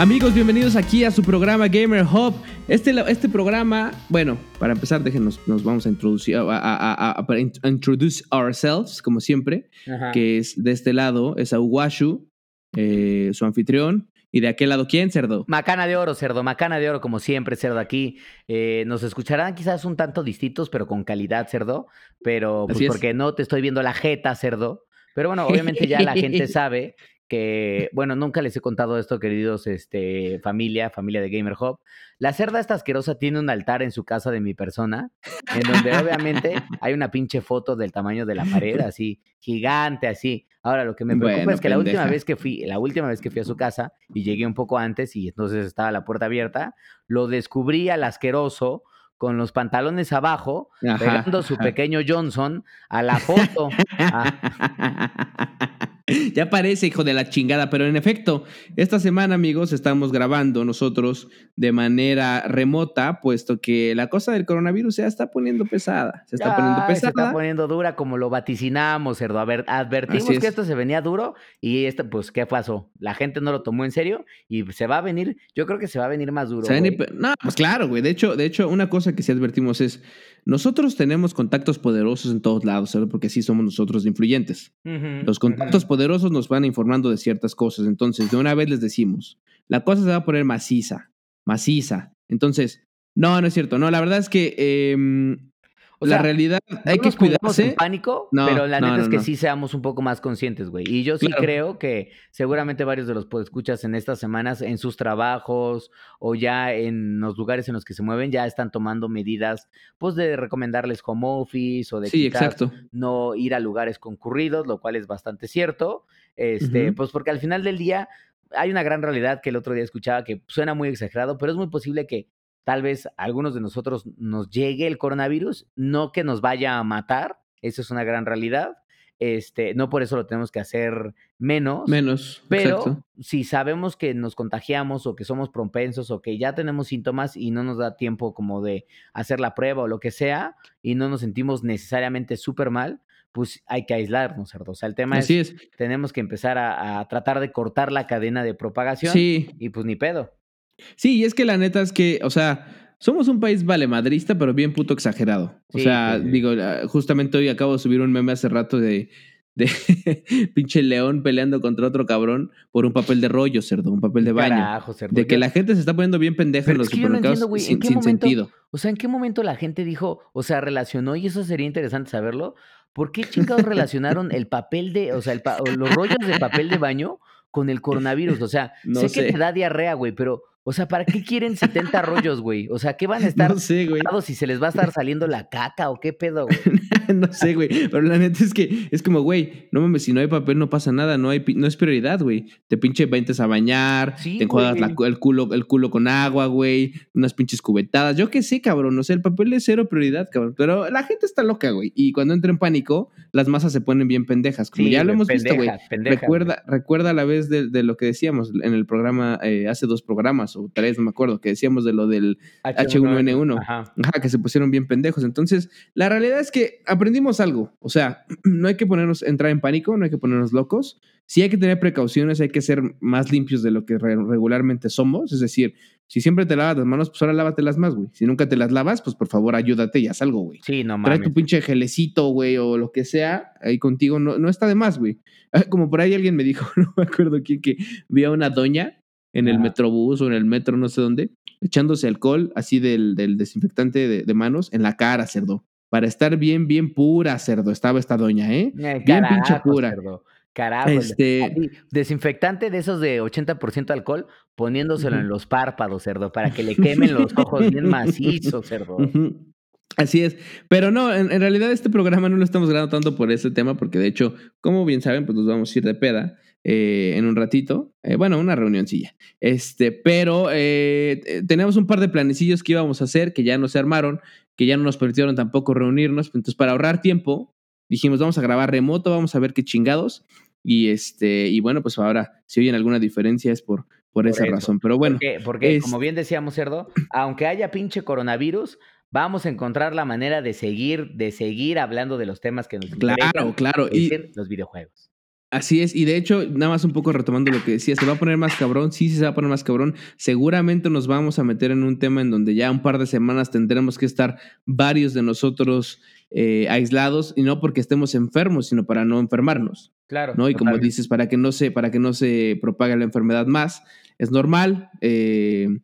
Amigos, bienvenidos aquí a su programa Gamer Hub. Este, este programa, bueno, para empezar, déjenos, nos vamos a introducir, a, a, a, introduce ourselves, como siempre, que es de este lado, es Aguashu, eh, su anfitrión. ¿Y de aquel lado quién, Cerdo? Macana de oro, Cerdo, Macana de oro, como siempre, Cerdo, aquí. Eh, nos escucharán quizás un tanto distintos, pero con calidad, Cerdo. Pero pues, porque no te estoy viendo la jeta, Cerdo. Pero bueno, obviamente ya la gente sabe que, bueno, nunca les he contado esto, queridos este, familia, familia de Gamer Hub. La cerda esta asquerosa tiene un altar en su casa de mi persona, en donde obviamente hay una pinche foto del tamaño de la pared, así, gigante, así. Ahora, lo que me preocupa es que la última vez que fui, la última vez que fui a su casa, y llegué un poco antes, y entonces estaba la puerta abierta, lo descubrí al asqueroso con los pantalones abajo, pegando su pequeño Johnson a la foto. ya parece, hijo de la chingada, pero en efecto, esta semana, amigos, estamos grabando nosotros de manera remota, puesto que la cosa del coronavirus ya está poniendo pesada. Se está poniendo pesada. Se está poniendo dura como lo vaticinamos, cerdo. A ver, advertimos que esto se venía duro y esto, pues, ¿qué pasó? La gente no lo tomó en serio y se va a venir, yo creo que se va a venir más duro. no, pues claro, güey. De hecho, de hecho, una cosa que sí advertimos es nosotros tenemos contactos poderosos en todos lados, ¿sabes? Porque así somos nosotros influyentes. Los contactos poderosos nos van informando de ciertas cosas. Entonces, de una vez les decimos, la cosa se va a poner maciza, maciza. Entonces, no, no es cierto. No, la verdad es que la realidad, hay que cuidarse. en pánico, pero la neta es que sí seamos un poco más conscientes, güey. Y yo sí creo que seguramente varios de los escuchas en estas semanas, en sus trabajos o ya en los lugares en los que se mueven, ya están tomando medidas, pues de recomendarles home office o de sí, exacto. no ir a lugares concurridos, lo cual es bastante cierto. Este, pues porque al final del día hay una gran realidad que el otro día escuchaba que suena muy exagerado, pero es muy posible que tal vez a algunos de nosotros nos llegue el coronavirus, no que nos vaya a matar, eso es una gran realidad. Este, no por eso lo tenemos que hacer menos. Menos. Pero si sabemos que nos contagiamos o que somos propensos o que ya tenemos síntomas y no nos da tiempo como de hacer la prueba o lo que sea y no nos sentimos necesariamente súper mal, pues hay que aislarnos, cerdo. O sea, el tema Así es, es, tenemos que empezar a, a, tratar de cortar la cadena de propagación. Sí. Y pues ni pedo. Sí, y es que la neta es que, o sea, somos un país valemadrista, pero bien puto exagerado. O sea, digo, ah, justamente hoy acabo de subir un meme hace rato de, de pinche león peleando contra otro cabrón por un papel de rollo, cerdo, un papel de baño. Carajo, cerdo. De que la gente se está poniendo bien pendeja en los supermercados sin, sentido. O sea, ¿en qué momento la gente dijo, o sea, relacionó, y eso sería interesante saberlo, ¿por qué chingados relacionaron el papel de, o sea, el los rollos de papel de baño con el coronavirus? O sea, sé, sé, que te da diarrea, güey, pero o sea, ¿para qué quieren 70 rollos, güey? O sea, ¿qué van a estar no sé, güey. si se les va a estar saliendo la caca o qué pedo, güey? no sé, güey. Pero la neta es que es como, güey, no mames, si no hay papel no pasa nada, no hay no es prioridad, güey. Te pinche ventes a bañar, te enjuagas el culo el culo con agua, güey, unas pinches cubetadas. Yo qué sé, cabrón, o sea, el papel es cero prioridad, cabrón. Pero la gente está loca, güey. Y cuando entra en pánico, las masas se ponen bien pendejas, como ya lo hemos visto, güey. Recuerda, recuerda la vez de, lo que decíamos en el programa eh, hace dos programas o tres, no me acuerdo, que decíamos de lo del H1N1, Ajá. que se pusieron bien pendejos. Entonces, la realidad es que aprendimos algo. O sea, no hay que ponernos, entrar en pánico, no hay que ponernos locos. Sí hay que tener precauciones, hay que ser más limpios de lo que regularmente somos. Es decir, si siempre te lavas las manos, pues ahora lávatelas más, güey. Si nunca te las lavas, pues por favor ayúdate y haz algo, güey. Sí, no mames. Trae tu pinche gelecito, güey, o lo que sea ahí contigo. No, no está de más, güey. Como por ahí alguien me dijo, no me acuerdo quién, que vi a una doña en el metrobús o en el metro, no sé dónde, echándose alcohol así del, del desinfectante de, manos en la cara, cerdo. Para estar bien, bien pura, cerdo, estaba esta doña, ¿eh? eh bien pinche pura. Cerdo. Carajo, este... desinfectante de esos de 80% alcohol, poniéndoselo en los párpados, cerdo, para que le quemen los ojos bien macizos, cerdo. Así es, pero no, en, en, realidad este programa no lo estamos grabando tanto por ese tema, porque de hecho, como bien saben, pues nos vamos a ir de peda. Eh, en un ratito. Eh, bueno, una reunioncilla. Este, pero eh, tenemos un par de planecillos que íbamos a hacer que ya no se armaron, que ya no nos permitieron tampoco reunirnos. Entonces, para ahorrar tiempo, dijimos, vamos a grabar remoto, vamos a ver qué chingados. Y este, y bueno, pues ahora, si oyen alguna diferencia es por, por, esa razón. Pero bueno. Porque, como bien decíamos, Cerdo, aunque haya pinche coronavirus, vamos a encontrar la manera de seguir, de seguir hablando de los temas que nos Claro, claro. Y los videojuegos. Así es, y de hecho, nada más un poco retomando lo que decía, se va a poner más cabrón, sí, sí se va a poner más cabrón, seguramente nos vamos a meter en un tema en donde ya un par de semanas tendremos que estar varios de nosotros eh, aislados, y no porque estemos enfermos, sino para no enfermarnos. Claro. ¿no? Y como dices, para que no se, para que no se propague la enfermedad más, es normal. Eh,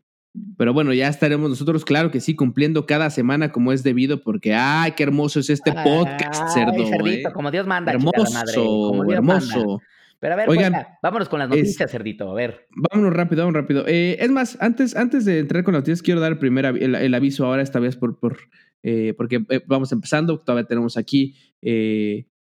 pero bueno, ya estaremos nosotros, claro que sí, cumpliendo cada semana como es debido, porque ¡ay, qué hermoso es este podcast, cerdo! Cerdito, ¿eh? como Dios manda. Hermoso, madre, hermoso. Pero a ver, Oigan, vámonos con las noticias, Cerdito, a ver. Vámonos rápido, vámonos rápido. Eh, es más, antes, antes de entrar con las noticias, quiero dar el primer el, aviso ahora, esta vez por, por eh, porque vamos empezando, todavía tenemos aquí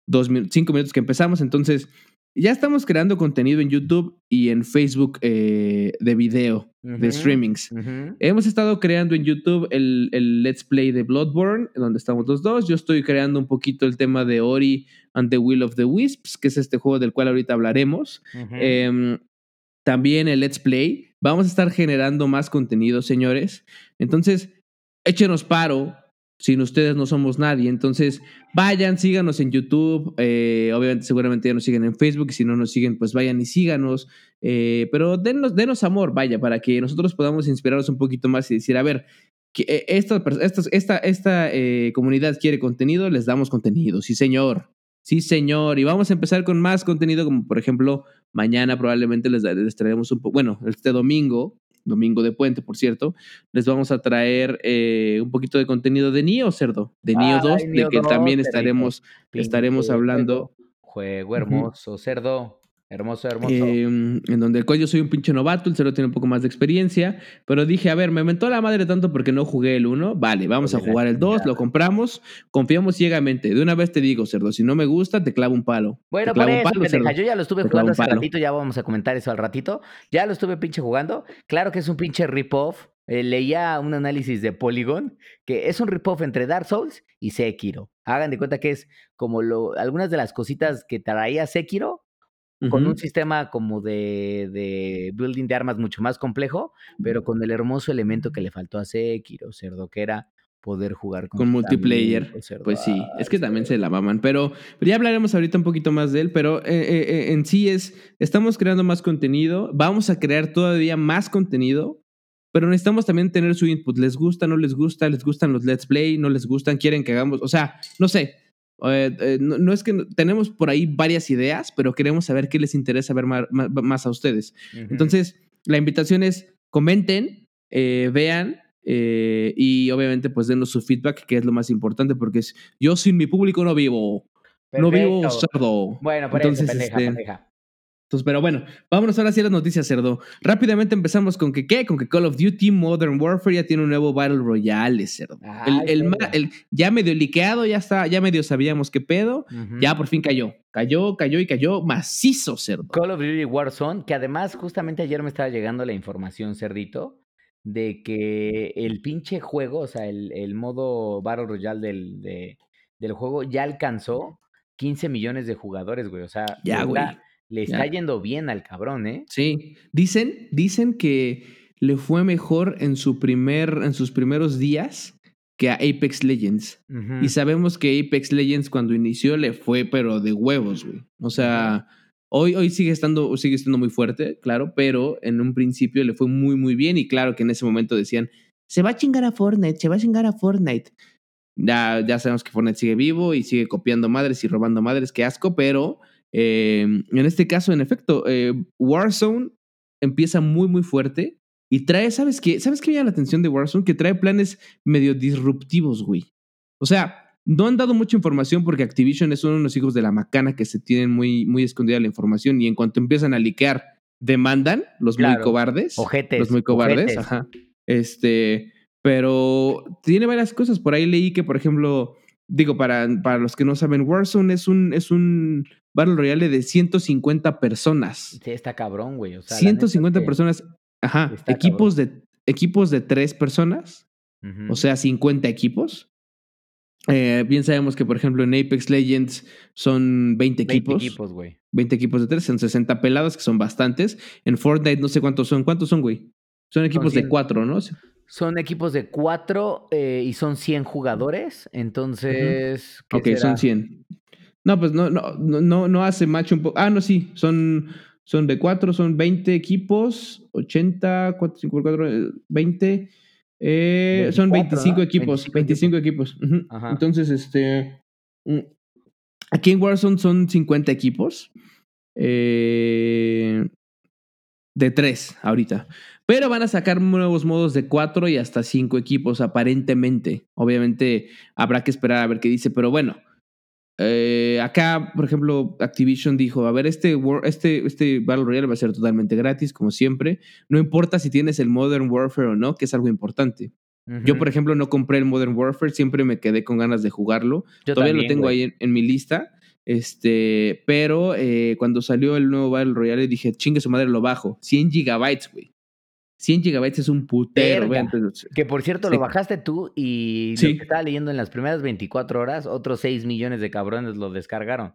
dos, cinco minutos que empezamos, entonces ya estamos creando contenido en YouTube y en Facebook eh, de video, de streamings. Hemos estado creando en YouTube el, Let's Play de Bloodborne, donde estamos los dos. Yo estoy creando un poquito el tema de Ori and the Will of the Wisps, que es este juego del cual ahorita hablaremos. Em, también el Let's Play. Vamos a estar generando más contenido, señores. Entonces, échenos paro, sin ustedes no somos nadie. Entonces, vayan, síganos en YouTube. Eh, obviamente, seguramente ya nos siguen en Facebook. Y si no nos siguen, pues vayan y síganos. Eh, pero denos, denos amor, vaya, para que nosotros podamos inspirarnos un poquito más y decir, a ver, que eh, esta, esta, esta comunidad quiere contenido, les damos contenido. Sí, señor. Sí, señor. Y vamos a empezar con más contenido, como por ejemplo, mañana probablemente les, les traeremos un poco, bueno, este domingo domingo de puente, por cierto, les vamos a traer eh, un poquito de contenido de Nio, cerdo, de Nio 2, de que también estaremos, estaremos hablando. Juego hermoso, cerdo. Hermoso, hermoso. Em, en donde el cual yo soy un pinche novato, el cero tiene un poco más de experiencia, pero dije, a ver, me mentó la madre tanto porque no jugué el 1, vale, vamos a jugar el 2, lo compramos, confiamos ciegamente. De una vez te digo, cerdo, si no me gusta, te clavo un palo. Bueno, por eso, yo ya lo estuve jugando hace ratito, ya vamos a comentar eso al ratito. Ya lo estuve pinche jugando. Claro que es un pinche rip-off. Eh, leía un análisis de Polygon que es un rip-off entre Dark Souls y Sekiro. Hagan de cuenta que es como lo, algunas de las cositas que traía Sekiro con un sistema como de, de, building de armas mucho más complejo, pero con el hermoso elemento que le faltó a Sekiro, cerdo, que era poder jugar con, multiplayer. pues sí, es que también se la maman, pero, ya hablaremos ahorita un poquito más de él, pero eh, eh, eh, en sí es, estamos creando más contenido, vamos a crear todavía más contenido, pero necesitamos también tener su input, les gusta, no les gusta, les gustan los let's play, no les gustan, quieren que hagamos, o sea, no sé, eh, eh, no, es que tenemos por ahí varias ideas, pero queremos saber qué les interesa ver más, a ustedes. Entonces, la invitación es comenten, eh, vean y obviamente pues denos su feedback, que es lo más importante, porque es, yo sin mi público no vivo. No vivo cerdo. Bueno, por Entonces, eso, pendeja, este, pendeja. Entonces, pero bueno, vámonos ahora sí a las noticias, cerdo. Rápidamente empezamos con que, ¿qué? Con que Call of Duty Modern Warfare ya tiene un nuevo Battle Royale, cerdo. el, el, ya medio liqueado, ya está, ya medio sabíamos qué pedo. Ya por fin cayó. Cayó, cayó y cayó macizo, cerdo. Call of Duty Warzone, que además justamente ayer me estaba llegando la información, cerdito, de que el pinche juego, o sea, el, modo Battle Royale del, del juego ya alcanzó 15 millones de jugadores, güey. O sea, ya, güey le está yendo bien al cabrón, ¿eh? Sí. Dicen, dicen que le fue mejor en su primer, en sus primeros días que a Apex Legends. Y sabemos que Apex Legends cuando inició le fue, pero de huevos, güey. O sea, hoy, hoy sigue estando, sigue estando muy fuerte, claro, pero en un principio le fue muy, muy bien. Y claro que en ese momento decían, se va a chingar a Fortnite, se va a chingar a Fortnite. Ya, ya sabemos que Fortnite sigue vivo y sigue copiando madres y robando madres, qué asco, pero Em, en este caso, en efecto, eh, Warzone empieza muy, muy fuerte y trae, ¿sabes qué? ¿Sabes qué me llama la atención de Warzone? Que trae planes medio disruptivos, güey. O sea, no han dado mucha información porque Activision es uno de los hijos de la macana que se tienen muy, muy escondida la información y en cuanto empiezan a liquear, demandan los muy cobardes. Ojetes. Los muy cobardes, ajá. Este, pero tiene varias cosas. Por ahí leí que, por ejemplo, digo, para, para los que no saben, Warzone es un, es un Battle Royale de 150 personas. Sí, está cabrón, güey. O 150 personas. Ajá. Equipos de, equipos de tres personas. O sea, 50 equipos. Eh, bien sabemos que, por ejemplo, en Apex Legends son 20 equipos. 20 equipos, güey. 20 equipos de tres, son 60 peladas, que son bastantes. En Fortnite no sé cuántos son. ¿Cuántos son, güey? Son equipos de cuatro, ¿no? Son equipos de cuatro eh, y son 100 jugadores. Entonces. Ok, son 100. No, pues no, no, no, no hace match un poco. Ah, no, sí, son, son de cuatro, son 20 equipos, 80, 4, 5, 4, 20. son 25 equipos, 25, equipos. Entonces, este. Mm, aquí en Warzone son 50 equipos. Eh, de 3 ahorita. Pero van a sacar nuevos modos de 4 y hasta 5 equipos, aparentemente. Obviamente habrá que esperar a ver qué dice, pero bueno. Eh, acá, por ejemplo, Activision dijo, a ver, este, este, este Battle Royale va a ser totalmente gratis, como siempre. No importa si tienes el Modern Warfare o no, que es algo importante. Yo, por ejemplo, no compré el Modern Warfare, siempre me quedé con ganas de jugarlo. Todavía lo tengo ahí en, mi lista. Este, pero eh, cuando salió el nuevo Battle Royale dije, chingue su madre, lo bajo. 100 gigabytes, güey. 100 gigabytes es un putero. Que por cierto, lo bajaste tú y lo que estaba leyendo en las primeras 24 horas, otros 6 millones de cabrones lo descargaron.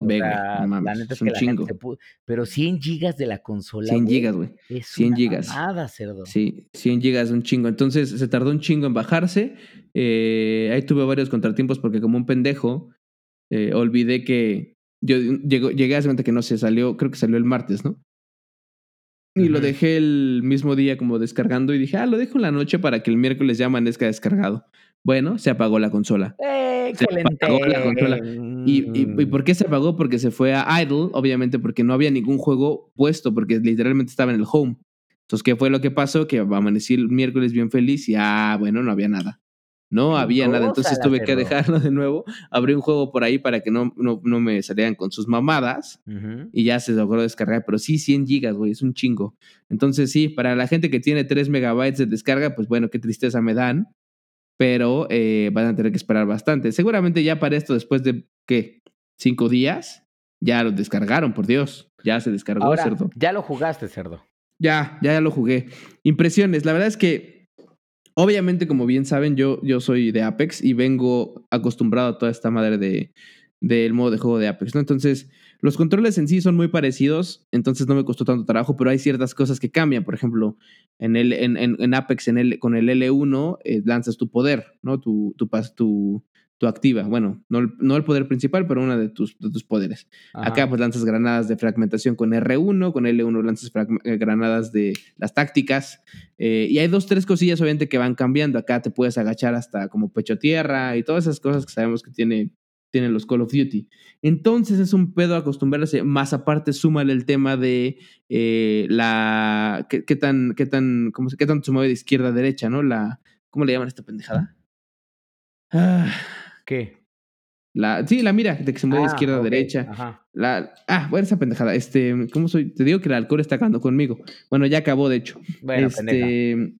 Venga, la neta es, un chingo. Pero 100 gigas de la consola. 100 gigas, güey. 100 gigas. Nada, cerdo. Sí, 100 gigas, un chingo. Entonces se tardó un chingo en bajarse. Eh, ahí tuve varios contratiempos porque, como un pendejo, eh, olvidé que. Yo llegué a ese momento que no se salió, creo que salió el martes, ¿no? Y lo dejé el mismo día como descargando y dije, ah, lo dejo en la noche para que el miércoles ya amanezca descargado. Bueno, se apagó la consola. Excelente. Se apagó la consola. ¿Y, y, por qué se apagó? Porque se fue a idle, obviamente porque no había ningún juego puesto, porque literalmente estaba en el home. Entonces, ¿qué fue lo que pasó? Que amanecí el miércoles bien feliz y, ah, bueno, no había nada. No había nada, entonces tuve que dejarlo de nuevo. Abrí un juego por ahí para que no, no, no me salieran con sus mamadas y ya se logró descargar. Pero sí, 100 gigas, güey, es un chingo. Entonces, sí, para la gente que tiene 3 megabytes de descarga, pues bueno, qué tristeza me dan. Pero eh, van a tener que esperar bastante. Seguramente ya para esto, después de, ¿qué? ¿Cinco días? Ya lo descargaron, por Dios. Ya se descargó, cerdo. Ya lo jugaste, cerdo. Ya, ya, ya lo jugué. Impresiones. La verdad es que Obviamente, como bien saben, yo, yo soy de Apex y vengo acostumbrado a toda esta madre de del modo de juego de Apex, ¿no? Entonces, los controles en sí son muy parecidos, entonces no me costó tanto trabajo, pero hay ciertas cosas que cambian. Por ejemplo, en, el, en, en, Apex, en el, con el L1, eh, lanzas tu poder, ¿no? Tu, tu, tu, tu activa. Bueno, no, no, el poder principal, pero una de tus, de tus poderes. Acá pues lanzas granadas de fragmentación con R1, con L1 lanzas eh, granadas de las tácticas. Eh, y hay dos, tres cosillas obviamente que van cambiando. Acá te puedes agachar hasta como pecho tierra y todas esas cosas que sabemos que tiene, tienen los Call of Duty. Entonces es un pedo acostumbrarse, más aparte súmale el tema de eh, la... ¿Qué, tan, qué, tan, cómo, qué tanto se mueve de izquierda a derecha, no? La... ¿Cómo le llaman a esta pendejada? Ah ¿Qué? La, sí, la mira, de que se mueve de ah, izquierda a derecha. La, ah, bueno, esa pendejada. Este, ¿cómo soy? Te digo que el alcohol está acabando conmigo. Bueno, ya acabó, de hecho. Bueno, este,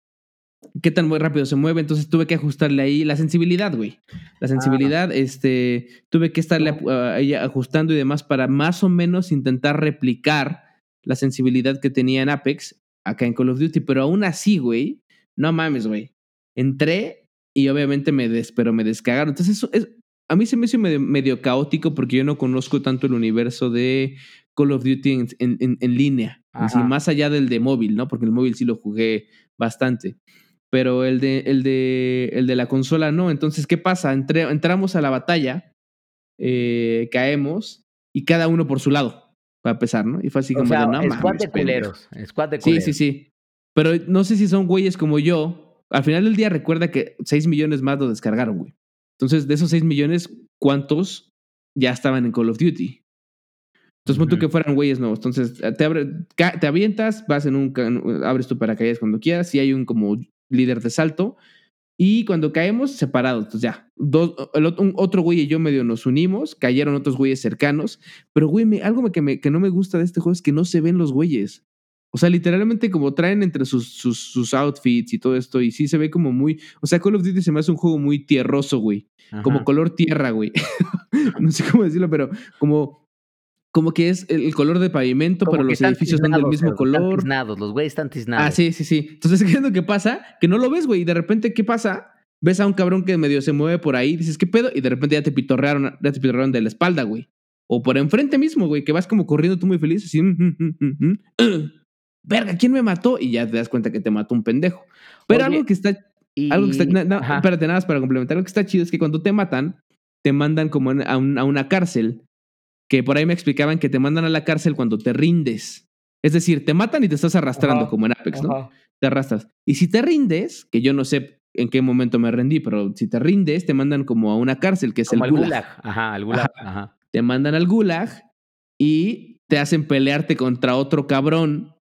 qué tan muy rápido se mueve, entonces tuve que ajustarle ahí la sensibilidad, güey. La sensibilidad, este, tuve que estarle ahí ajustando y demás para más o menos intentar replicar la sensibilidad que tenía en Apex acá en Call of Duty, pero aún así, güey, no mames, güey. Entré y obviamente me, des, pero me descagaron. Entonces, eso es, a mí se me hizo medio, caótico porque yo no conozco tanto el universo de Call of Duty en, en, línea, así, más allá del de móvil, ¿no? Porque el móvil sí lo jugué bastante. Pero el de, el de, el de la consola no. Entonces, ¿qué pasa? entramos a la batalla, eh, caemos y cada uno por su lado, para empezar, ¿no? Y fue así como de, no, squad de culeros. Squad de culeros. Sí, sí, sí. Pero no sé si son güeyes como yo, al final del día recuerda que 6 millones más lo descargaron, güey. Entonces, de esos 6 millones, ¿cuántos ya estaban en Call of Duty? Entonces, punto que fueran güeyes nuevos. Entonces, te, abre, te avientas, vas en un, abres tu paracaídas cuando quieras, si hay un como líder de salto, y cuando caemos, separados. Entonces, ya, dos, otro güey y yo medio nos unimos, cayeron otros güeyes cercanos, pero güey, algo que, me, que no me gusta de este juego es que no se ven los güeyes. O sea, literalmente como traen entre sus, sus, sus, outfits y todo esto, y sí se ve como muy. O sea, Call of Duty se me hace un juego muy tierroso, güey. Como color tierra, güey. no sé cómo decirlo, pero como. Como que es el color de pavimento, pero los edificios son del mismo color. Están los güeyes están tiznados. Ah, sí, sí, sí. Entonces, ¿qué es lo que pasa? Que no lo ves, güey. Y de repente, ¿qué pasa? Ves a un cabrón que medio se mueve por ahí, dices, ¿qué pedo? Y de repente ya te pitorrearon, ya te pitorrearon de la espalda, güey. O por enfrente mismo, güey, que vas como corriendo tú muy feliz, así. Mm, mm, mm, verga, ¿quién me mató? Y ya te das cuenta que te mató un pendejo. Pero algo que está, algo que está, no, espérate, nada más para complementar, lo que está chido es que cuando te matan, te mandan como a, una cárcel que por ahí me explicaban que te mandan a la cárcel cuando te rindes. Es decir, te matan y te estás arrastrando, como en Apex, ¿no? Te arrastras. Y si te rindes, que yo no sé en qué momento me rendí, pero si te rindes, te mandan como a una cárcel, que es el gulag. Ajá, el gulag. Ajá. Te mandan al gulag y te hacen pelearte contra otro cabrón.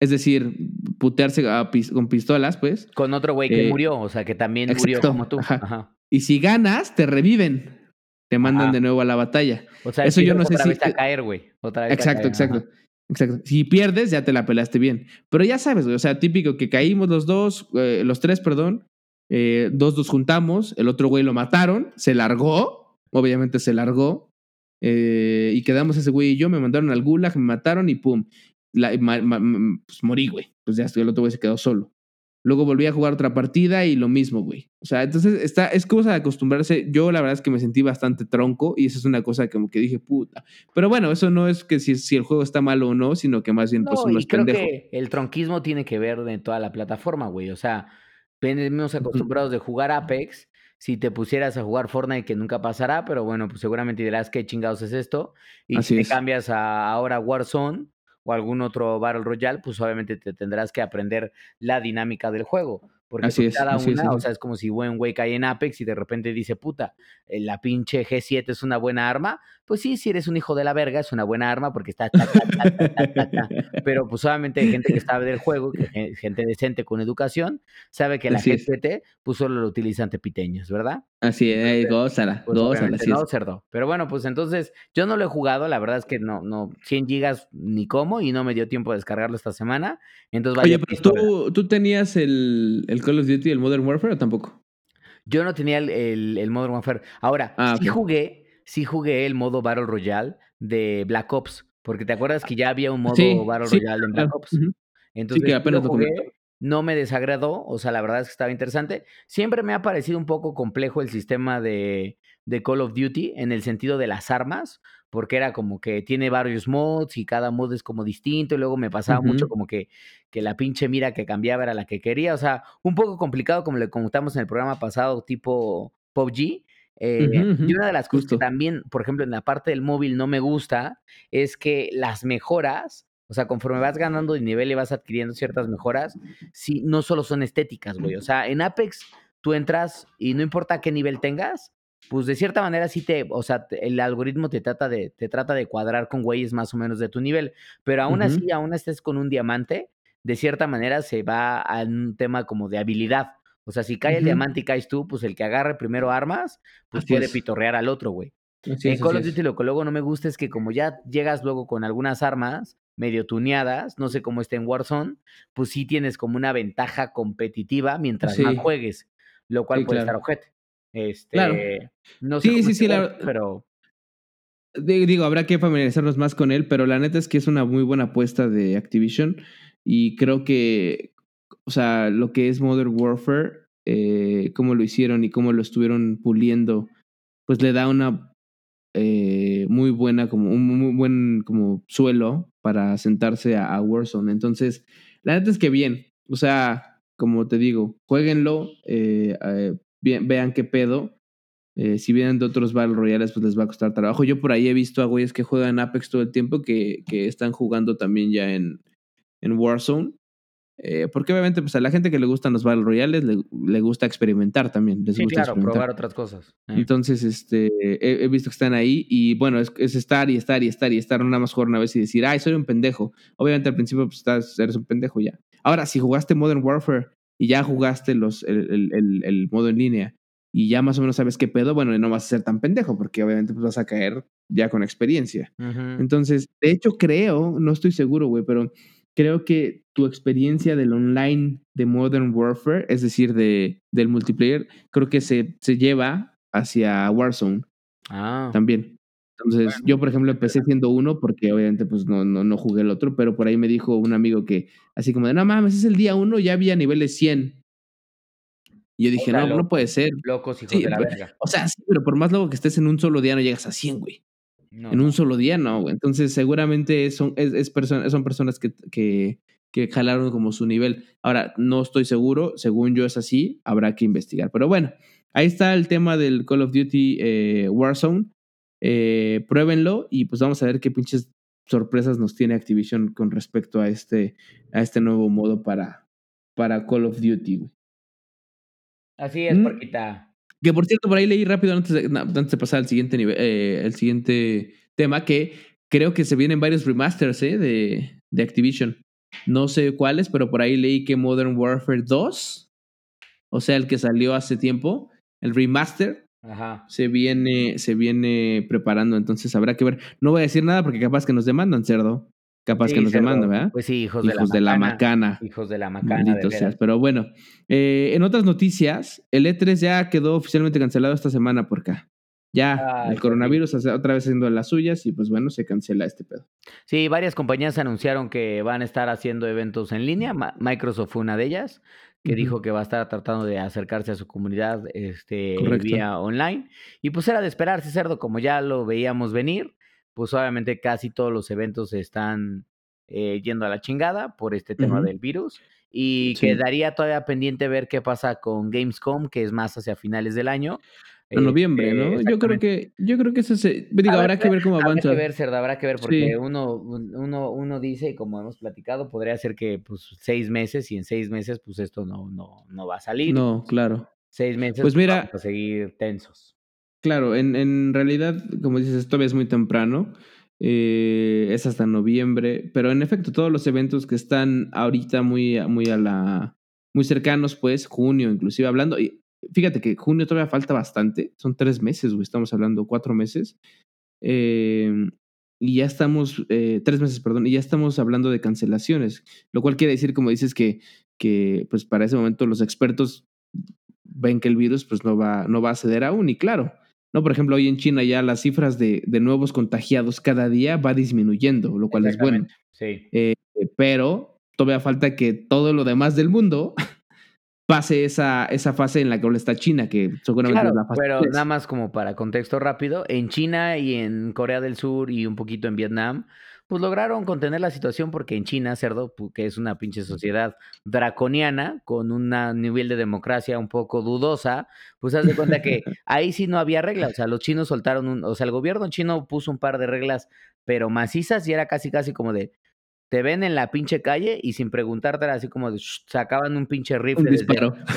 Es decir, putearse con pistolas, pues. Con otro güey que eh, murió, o sea, que también murió como tú. Ajá. Y si ganas, te reviven. Te mandan de nuevo a la batalla. O sea, eso yo no sé otra Vez a caer, güey. Otra vez exacto, exacto. Exacto. Si pierdes, ya te la pelaste bien. Pero ya sabes, güey. O sea, típico que caímos los dos, eh, los tres, perdón. Eh, dos nos juntamos. El otro güey lo mataron. Se largó. Obviamente se largó. Eh, y quedamos ese güey y yo. Me mandaron al gulag, me mataron y pum. Pues morí, güey. Pues ya el otro güey se quedó solo. Luego volví a jugar otra partida y lo mismo, güey. O sea, entonces está, es cosa de acostumbrarse. Yo la verdad es que me sentí bastante tronco y eso es una cosa como que dije, puta. Pero bueno, eso no es que si, si el juego está malo o no, sino que más bien pues uno es creo que el tronquismo tiene que ver de toda la plataforma, güey. O sea, venimos acostumbrados de jugar Apex. Si te pusieras a jugar Fortnite, que nunca pasará, pero bueno, pues seguramente dirás qué chingados es esto. Y si te cambias a ahora Warzone, o algún otro Battle Royale, pues obviamente te tendrás que aprender la dinámica del juego. Porque pues, cada una, o sea, es como si buen güey cae en Apex y de repente dice, puta, eh, la pinche G7 es una buena arma. Pues sí, si eres un hijo de la verga, es una buena arma porque está... Pero pues obviamente hay gente que sabe del juego, gente decente con educación, sabe que la G7 pues solo lo utilizan tepiteños, ¿verdad? Así es, gózala, pues, gózala. no, cerdo. Pero bueno, pues entonces yo no lo he jugado, la verdad es que no, no, 100 gigas ni cómo y no me dio tiempo de descargarlo esta semana. Entonces Oye, pero tú, tú tenías el el Call of Duty, el Modern Warfare o tampoco? Yo no tenía el, Modern Warfare. Ahora, ah, sí jugué, sí jugué el modo Battle Royale de Black Ops, porque te acuerdas que ya había un modo Battle Royale en Black Ops. Entonces, que apenas no me desagradó, o sea, la verdad es que estaba interesante. Siempre me ha parecido un poco complejo el sistema de, de Call of Duty en el sentido de las armas, porque era como que tiene varios mods y cada mod es como distinto y luego me pasaba mucho como que, que la pinche mira que cambiaba era la que quería, o sea, un poco complicado como le contamos en el programa pasado tipo PUBG. Eh, y una de las cosas que también, por ejemplo, en la parte del móvil no me gusta es que las mejoras, o sea, conforme vas ganando de nivel y vas adquiriendo ciertas mejoras, sí, no solo son estéticas, güey. O sea, en Apex tú entras y no importa qué nivel tengas, pues de cierta manera sí te, o sea, el algoritmo te trata de, te trata de cuadrar con güeyes más o menos de tu nivel, pero aún así, aún estés con un diamante, de cierta manera se va a un tema como de habilidad. O sea, si cae el diamante y caes tú, pues el que agarre primero armas, pues puede pitorrear al otro, güey. en Call of Duty lo que luego no me gusta es que como ya llegas luego con algunas armas medio tuneadas, no sé cómo está en Warzone, pues sí tienes como una ventaja competitiva mientras más juegues, lo cual puede estar ojete. Este, claro. No sé sí, sí, sí, pero... Digo, habrá que familiarizarnos más con él, pero la neta es que es una muy buena apuesta de Activision y creo que, o sea, lo que es Modern Warfare, eh, cómo lo hicieron y cómo lo estuvieron puliendo, pues le da una eh, muy buena, como un muy buen como suelo para sentarse a, Warzone. Entonces, la neta es que bien, o sea, como te digo, jueguenlo, eh, eh vean qué pedo. Eh, si vienen de otros Battle Royales, pues les va a costar trabajo. Yo por ahí he visto a güeyes que juegan Apex todo el tiempo que, que están jugando también ya en, en Warzone. Eh, porque obviamente pues a la gente que le gustan los Battle Royales le, gusta experimentar también. Les sí, gusta claro, probar otras cosas. Eh. Entonces, este, he, visto que están ahí y bueno, es, es, estar y estar y estar y estar nada más jugar una vez y decir, ay, soy un pendejo. Obviamente al principio pues estás, eres un pendejo ya. Ahora, si jugaste Modern Warfare y ya jugaste los, el, el, el, modo en línea y ya más o menos sabes qué pedo, bueno, no vas a ser tan pendejo porque obviamente pues vas a caer ya con experiencia. Entonces, de hecho creo, no estoy seguro, güey, pero creo que tu experiencia del online de Modern Warfare, es decir, de, del multiplayer, creo que se, se lleva hacia Warzone. Ah. También. Entonces, yo, por ejemplo, empecé siendo uno porque obviamente pues no, no, no jugué el otro, pero por ahí me dijo un amigo que, así como de, no mames, es el día uno, ya había niveles 100. Y yo dije, no, en un solo día no llegas a 100, güey. Entonces, seguramente son, es, es son personas que, que, que jalaron como su nivel. Ahora, no estoy seguro, según yo es así, habrá que investigar. Pero bueno, ahí está el tema del Call of Duty eh, Warzone. Eh, pruébenlo y pues vamos a ver qué pinches sorpresas nos tiene Activision con respecto a este, a este nuevo modo para, para Call of Duty. Así es, mm. Porquita. Que por cierto, por ahí leí rápido antes de, antes de pasar al siguiente nivel, eh, el siguiente tema, que creo que se vienen varios remasters eh, de, de Activision. No sé cuáles, pero por ahí leí que Modern Warfare 2, o sea, el que salió hace tiempo, el remaster, se viene, se viene preparando, entonces habrá que ver. No voy a decir nada porque capaz que nos demandan, cerdo. Capaz que nos demandan, ¿verdad? Pues sí, hijos, de, la, macana. Hijos de la macana. Pero bueno, eh, en otras noticias, el E3 ya quedó oficialmente cancelado esta semana por acá. Ya, el coronavirus otra vez haciendo las suyas y pues bueno, se cancela este pedo. Sí, varias compañías anunciaron que van a estar haciendo eventos en línea. Microsoft fue una de ellas que dijo que va a estar tratando de acercarse a su comunidad este, vía online. Y pues era de esperarse, cerdo, como ya lo veíamos venir, pues obviamente casi todos los eventos están eh, yendo a la chingada por este tema del virus. Y quedaría todavía pendiente ver qué pasa con Gamescom, que es más hacia finales del año. En noviembre, ¿no? Yo creo que, yo creo que eso se. Digo, habrá que ver cómo avanza. Habrá que ver, Cerda, habrá que ver, porque uno, uno, uno dice, como hemos platicado, podría ser que pues seis meses, y en seis meses, pues esto no, no, no va a salir. No, claro. Seis meses pues mira, vamos a seguir tensos. Claro, en, en realidad, como dices, todavía es muy temprano. Eh, es hasta noviembre. Pero en efecto, todos los eventos que están ahorita muy, muy a la. muy cercanos, pues, junio, inclusive hablando. Y Fíjate que junio todavía falta bastante. Son tres meses, güey. Estamos hablando cuatro meses. Em, y ya estamos, eh, tres meses, perdón, y ya estamos hablando de cancelaciones. Lo cual quiere decir, como dices, que, que pues para ese momento los expertos ven que el virus pues no va, no va a ceder aún. Y claro, ¿no? Por ejemplo, hoy en China ya las cifras de, de nuevos contagiados cada día va disminuyendo, lo cual es bueno. Sí. Eh, pero todavía falta que todo lo demás del mundo pase esa, esa fase en la que está China, que seguramente es la fase. Pero nada más como para contexto rápido, en China y en Corea del Sur y un poquito en Vietnam, pues lograron contener la situación porque en China, cerdo, que es una pinche sociedad draconiana, con un nivel de democracia un poco dudosa, pues haz de cuenta que ahí sí no había reglas. O sea, los chinos soltaron un, o sea, el gobierno chino puso un par de reglas, pero macizas y era casi casi como de, te ven en la pinche calle y sin preguntarte así como de, sacaban un pinche rifle desde,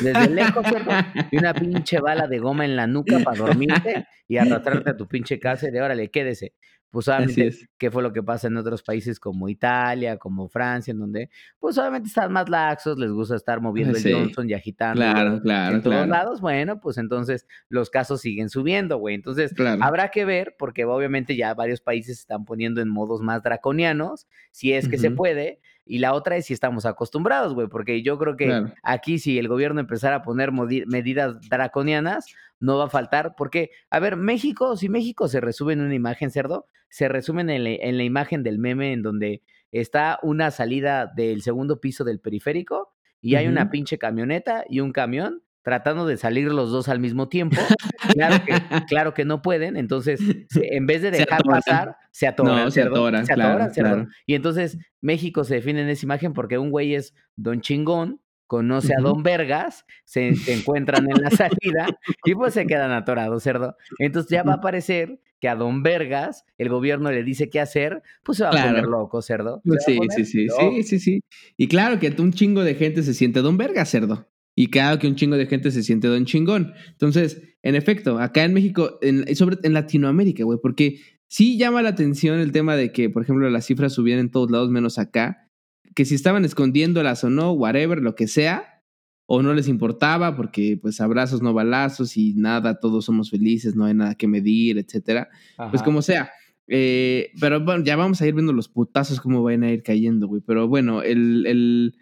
desde, lejos y una pinche bala de goma en la nuca para dormirte y arrastrarte a tu pinche casa y de órale, quédese. Pues obviamente, ¿qué fue lo que pasa en otros países como Italia, como Francia, en donde, pues obviamente están más laxos, les gusta estar moviendo el Johnson y agitando claro, claro, en todos lados, bueno, pues entonces los casos siguen subiendo, güey. Entonces, habrá que ver, porque obviamente ya varios países se están poniendo en modos más draconianos, si es que se puede, y la otra es si estamos acostumbrados, güey, porque yo creo que aquí si el gobierno empezara a poner medidas draconianas, no va a faltar, porque, a ver, México, si México se resume en una imagen, cerdo, se resume en, la imagen del meme en donde está una salida del segundo piso del periférico y hay una pinche camioneta y un camión tratando de salir los dos al mismo tiempo. Claro que, claro que no pueden, entonces en vez de dejar pasar, se atoran. No, se atoran, se atoran, Y entonces México se define en esa imagen porque un güey es don chingón, conoce a Don Vergas, se, encuentran en la salida y pues se quedan atorados, cerdo. Entonces ya va a aparecer que a Don Vergas el gobierno le dice qué hacer, pues se va a poner loco, cerdo. sí, sí, sí, sí, sí, sí. Y claro que un chingo de gente se siente Don Vergas, cerdo. Y claro que un chingo de gente se siente don chingón. Entonces, en efecto, acá en México, en, sobre en Latinoamérica, güey, porque sí llama la atención el tema de que, por ejemplo, las cifras subían en todos lados menos acá, que si estaban escondiéndolas o no, whatever, lo que sea, o no les importaba, porque pues abrazos, no balazos y nada, todos somos felices, no hay nada que medir, etcétera. Pues como sea. Eh, pero bueno, ya vamos a ir viendo los putazos cómo van a ir cayendo, güey. Pero bueno, el, el,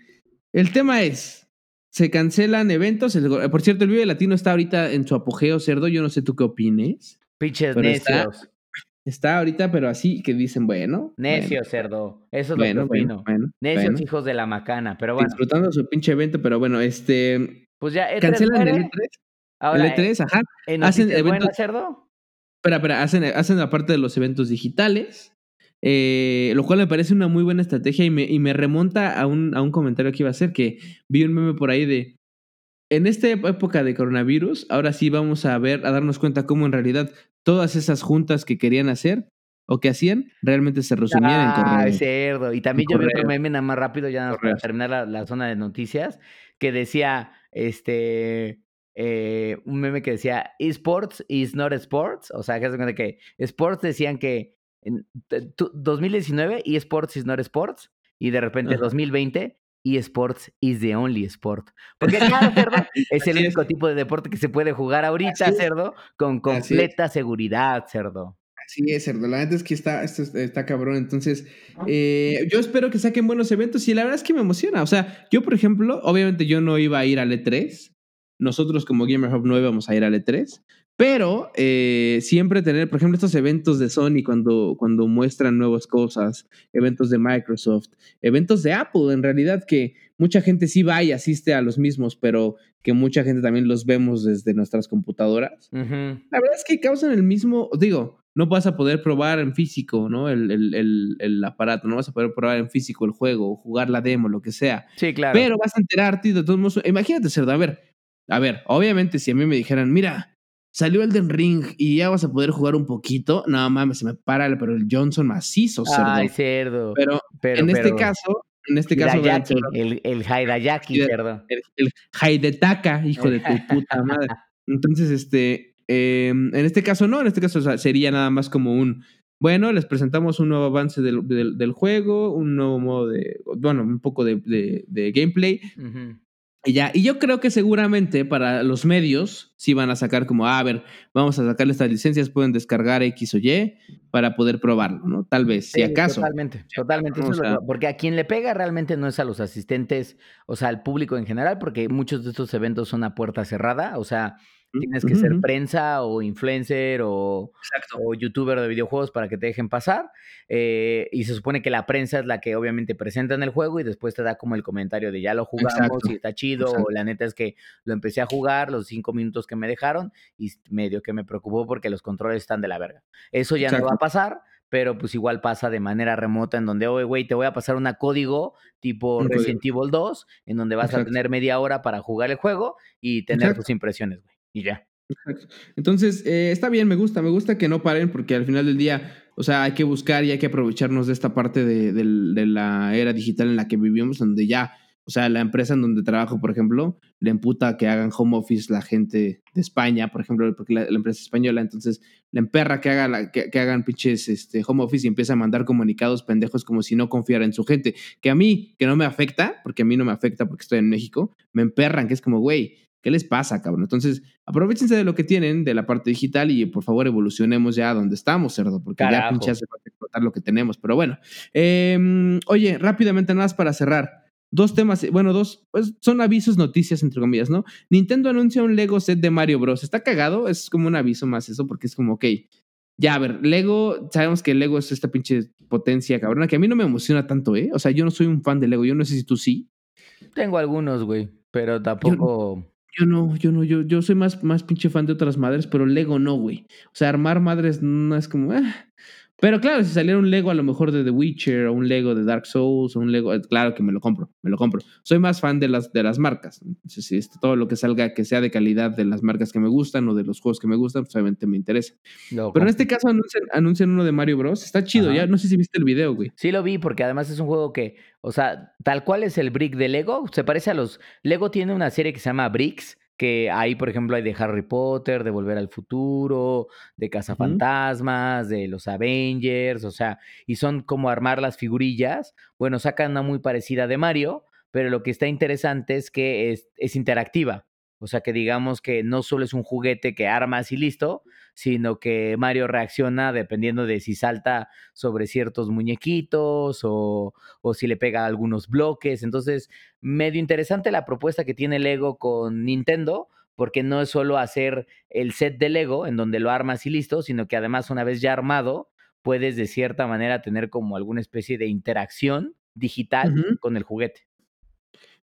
el tema es, se cancelan eventos. por cierto, el Vive Latino está ahorita en su apogeo, cerdo. Yo no sé tú qué opines. Pinches necios. Está, ahorita, pero así que dicen, bueno. Necio, cerdo. Eso es lo que opino. Necios hijos de la macana, pero bueno. Disfrutando su pinche evento, pero bueno, este. Pues ya, E3 cancelan el E3. Ahora, el E3, ajá. hacen eventos. cerdo? Espera, espera, hacen, hacen aparte de los eventos digitales. Eh, lo cual me parece una muy buena estrategia y me, y me remonta a un, a un comentario que iba a hacer, que vi un meme por ahí de, en esta época de coronavirus, ahora sí vamos a ver, a darnos cuenta cómo en realidad todas esas juntas que querían hacer o que hacían realmente se resumían en correo. Ay, cerdo. Y también yo vi otro meme nada más rápido, ya para terminar la, zona de noticias, que decía, este, eh, un meme que decía, esports is not sports. O sea, que es que sports decían que en 2019 esports is not sports. Y de repente 2020 eSports is the only sport. Porque claro, cerdo, es el único tipo de deporte que se puede jugar ahorita, cerdo, con completa seguridad, cerdo. Así es, cerdo. La verdad es que está, está, cabrón. Entonces, eh, yo espero que saquen buenos eventos y la verdad es que me emociona. O sea, yo, por ejemplo, obviamente yo no iba a ir al E3. Nosotros como Gamer Hub no íbamos a ir al E3. Pero eh, siempre tener, por ejemplo, estos eventos de Sony cuando, cuando muestran nuevas cosas, eventos de Microsoft, eventos de Apple, en realidad que mucha gente sí va y asiste a los mismos, pero que mucha gente también los vemos desde nuestras computadoras. La verdad es que causan el mismo, digo, no vas a poder probar en físico, ¿no? El, el, el, aparato, no vas a poder probar en físico el juego, jugar la demo, lo que sea. Sí, claro. Pero vas a enterarte de todos modos. Imagínate, Cerdo, a ver, a ver, obviamente si a mí me dijeran, mira, Salió el Den Ring y ya vas a poder jugar un poquito. No mames, se me para pero el Johnson macizo, cerdo. Ay, cerdo. Pero, en este caso, en este caso. el, el Haidayaki, cerdo. El, el Haidetaka, hijo de tu puta madre. Entonces, este. Em, en este caso, no, en este caso sería nada más como un. Bueno, les presentamos un nuevo avance del, del, juego, un nuevo modo de. Bueno, un poco de, de, gameplay. Y ya, y yo creo que seguramente para los medios sí van a sacar como, ah, a ver, vamos a sacarle estas licencias, pueden descargar X o Y para poder probarlo, ¿no? Tal vez, si acaso. Totalmente, totalmente. porque a quien le pega realmente no es a los asistentes, o sea, al público en general, porque muchos de estos eventos son a puerta cerrada, o sea, Tienes que ser prensa o influencer o, o, youtuber de videojuegos para que te dejen pasar. Eh, y se supone que la prensa es la que obviamente presenta en el juego y después te da como el comentario de ya lo jugamos y está chido. O la neta es que lo empecé a jugar los cinco minutos que me dejaron y medio que me preocupó porque los controles están de la verga. Eso ya no va a pasar pero pues igual pasa de manera remota en donde, oye, güey, te voy a pasar una código tipo Resident Evil 2, en donde vas a tener media hora para jugar el juego y tener tus impresiones, güey y ya. Entonces, eh, está bien, me gusta, me gusta que no paren porque al final del día, o sea, hay que buscar y hay que aprovecharnos de esta parte de, de, la era digital en la que vivimos, donde ya, o sea, la empresa en donde trabajo, por ejemplo, le emputa que hagan home office la gente de España, por ejemplo, porque la, empresa española, entonces le emperra que, haga la, que, hagan pinches este, home office y empieza a mandar comunicados pendejos como si no confiara en su gente, que a mí, que no me afecta, porque a mí no me afecta porque estoy en México, me emperran, que es como, güey, ¿Qué les pasa, cabrón? Entonces, aprovechense de lo que tienen, de la parte digital, y por favor evolucionemos ya a donde estamos, cerdo, porque ya pinche hace falta explotar lo que tenemos. Pero bueno, em, oye, rápidamente nada más para cerrar. Dos temas, bueno, dos, pues son avisos, noticias, entre comillas, ¿no? Nintendo anuncia un Lego set de Mario Bros. Está cagado, es como un aviso más eso, porque es como, ok, ya, a ver, Lego, sabemos que Lego es esta pinche potencia cabrona, que a mí no me emociona tanto, ¿eh? O sea, yo no soy un fan de Lego, yo no sé si tú sí. Tengo algunos, güey, pero tampoco... Yo no, yo no, yo, yo soy más, más pinche fan de otras madres, pero Lego no, güey. O sea, armar madres no es como. Ah. Pero claro, si saliera un Lego a lo mejor de The Witcher o un Lego de Dark Souls o un Lego, eh, claro que me lo compro, me lo compro. Soy más fan de las, de las marcas. Entonces, si este, todo lo que salga que sea de calidad de las marcas que me gustan o de los juegos que me gustan, pues obviamente me interesa. Pero en este caso anuncian, uno de Mario Bros. Está chido, ya no sé si viste el video, güey. Sí lo vi porque además es un juego que, o sea, tal cual es el brick de Lego, se parece a los... Lego tiene una serie que se llama Bricks que ahí, por ejemplo, hay de Harry Potter, de Volver al Futuro, de Cazafantasmas, de los Avengers, o sea, y son como armar las figurillas. Bueno, sacan una muy parecida de Mario, pero lo que está interesante es que es, es interactiva. O sea, que digamos que no solo es un juguete que armas y listo, sino que Mario reacciona dependiendo de si salta sobre ciertos muñequitos o, o, si le pega algunos bloques. Entonces, medio interesante la propuesta que tiene Lego con Nintendo, porque no es solo hacer el set de Lego en donde lo armas y listo, sino que además una vez ya armado, puedes de cierta manera tener como alguna especie de interacción digital con el juguete.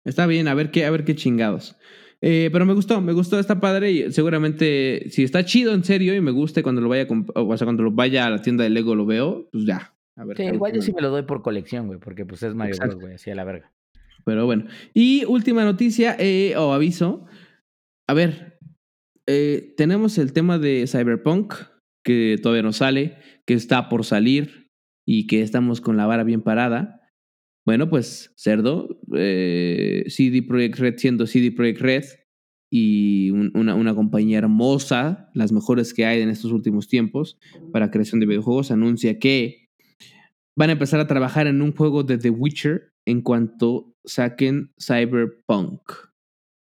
Está bien, a ver qué, a ver qué chingados. Eh, pero me gustó, me gustó, está padre y seguramente si está chido en serio y me gusta cuando lo vaya a o sea, cuando lo vaya a la tienda de Lego lo veo, pues ya. A ver, sí, igual yo sí me lo doy por colección, güey, porque pues es Mario Bros, güey, así a la verga. Pero bueno. Y última noticia eh, o aviso. A ver, eh, tenemos el tema de Cyberpunk que todavía no sale, que está por salir y que estamos con la vara bien parada. Bueno, pues Cerdo, eh, CD Projekt Red siendo CD Projekt Red y una, una, compañía hermosa, las mejores que hay en estos últimos tiempos para creación de videojuegos, anuncia que van a empezar a trabajar en un juego de The Witcher en cuanto saquen Cyberpunk.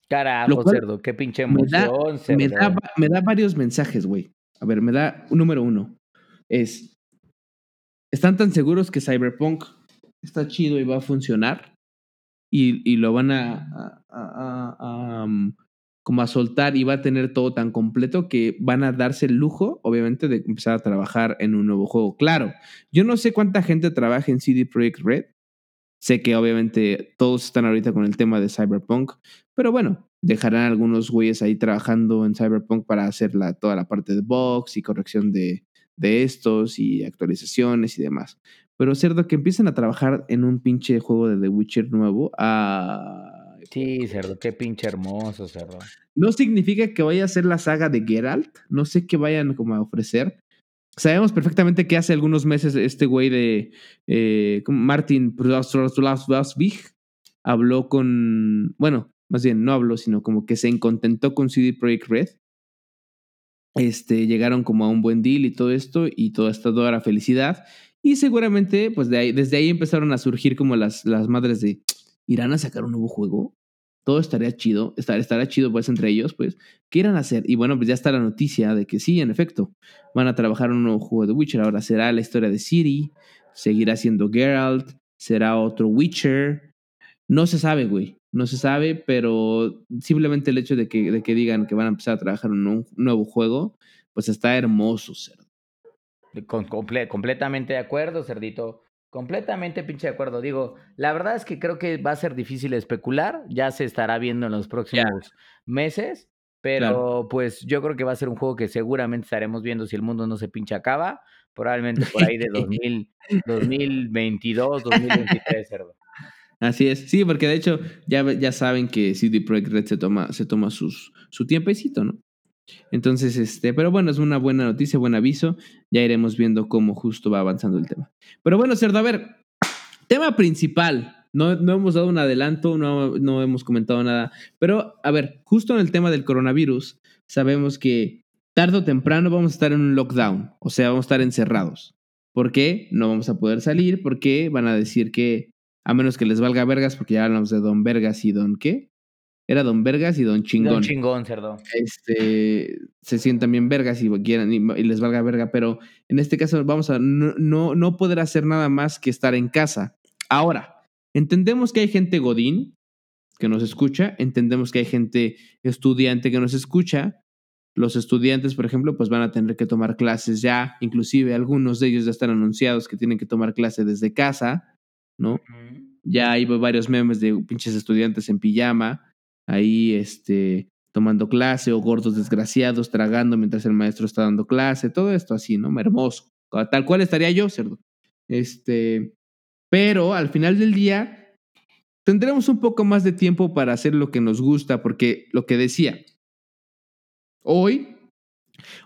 Carajo, cerdo, qué pinche emoción, me da, Me da, varios mensajes, güey. A ver, me da número uno. Es, ¿están tan seguros que Cyberpunk está chido y va a funcionar? Y, y lo van a, um, como a soltar y va a tener todo tan completo que van a darse el lujo, obviamente, de empezar a trabajar en un nuevo juego. Claro, yo no sé cuánta gente trabaja en CD Projekt Red. Sé que obviamente todos están ahorita con el tema de Cyberpunk, pero bueno, dejarán algunos güeyes ahí trabajando en Cyberpunk para hacer la, toda la parte de box y corrección de, de estos y actualizaciones y demás. Pero cerdo que empiecen a trabajar en un pinche juego de The Witcher nuevo, a Sí, cerdo, qué pinche hermoso, cerdo. No significa que vaya a ser la saga de Geralt, no sé qué vayan como a ofrecer. Sabemos perfectamente que hace algunos meses este güey de eh, Martin habló con, bueno, más bien no habló, sino como que se contentó con CD Projekt Red. Este, llegaron como a un buen deal y todo esto, y toda esta dora felicidad. Y seguramente, pues de ahí, desde ahí empezaron a surgir como las, las madres de, ¿irán a sacar un nuevo juego? todo estaría chido, estaría, chido pues entre ellos, pues, ¿qué irán a hacer? Y bueno, pues ya está la noticia de que sí, en efecto, van a trabajar un nuevo juego de Witcher, ahora será la historia de Ciri, seguirá siendo Geralt, será otro Witcher, no se sabe, güey, no se sabe, pero simplemente el hecho de que, de que digan que van a empezar a trabajar un nuevo juego, pues está hermoso, cerdo. Con, completamente de acuerdo, cerdito. Completamente pinche de acuerdo. Digo, la verdad es que creo que va a ser difícil especular. Ya se estará viendo en los próximos meses. Pero pues yo creo que va a ser un juego que seguramente estaremos viendo si el mundo no se pinche acaba. Probablemente por ahí de 2000, 2022, 2023, cerdo. Así es, sí, porque de hecho ya, ya saben que CD Projekt Red se toma, se toma sus, su tiempecito, ¿no? Entonces, este, pero bueno, es una buena noticia, buen aviso. Ya iremos viendo cómo justo va avanzando el tema. Pero bueno, Cerdo, a ver, tema principal. No, no hemos dado un adelanto, no, no hemos comentado nada. Pero, a ver, justo en el tema del coronavirus, sabemos que tarde o temprano vamos a estar en un lockdown, o sea, vamos a estar encerrados. ¿Por qué? No vamos a poder salir porque van a decir que, a menos que les valga vergas, porque ya hablamos de Don Vergas y Don qué, era Don Vergas y Don Chingón. Don Chingón, cerdo. Este, se sientan bien vergas y quieran y, les valga verga, pero en este caso vamos a no, no, poder hacer nada más que estar en casa. Ahora, entendemos que hay gente godín que nos escucha, entendemos que hay gente estudiante que nos escucha. Los estudiantes, por ejemplo, pues van a tener que tomar clases ya, inclusive algunos de ellos ya están anunciados que tienen que tomar clase desde casa, ¿no? Ya hay varios memes de pinches estudiantes en pijama ahí este, tomando clase o gordos desgraciados tragando mientras el maestro está dando clase, todo esto así, ¿no? Hermoso. Tal cual estaría yo, cerdo. Este, pero al final del día tendremos un poco más de tiempo para hacer lo que nos gusta, porque lo que decía, hoy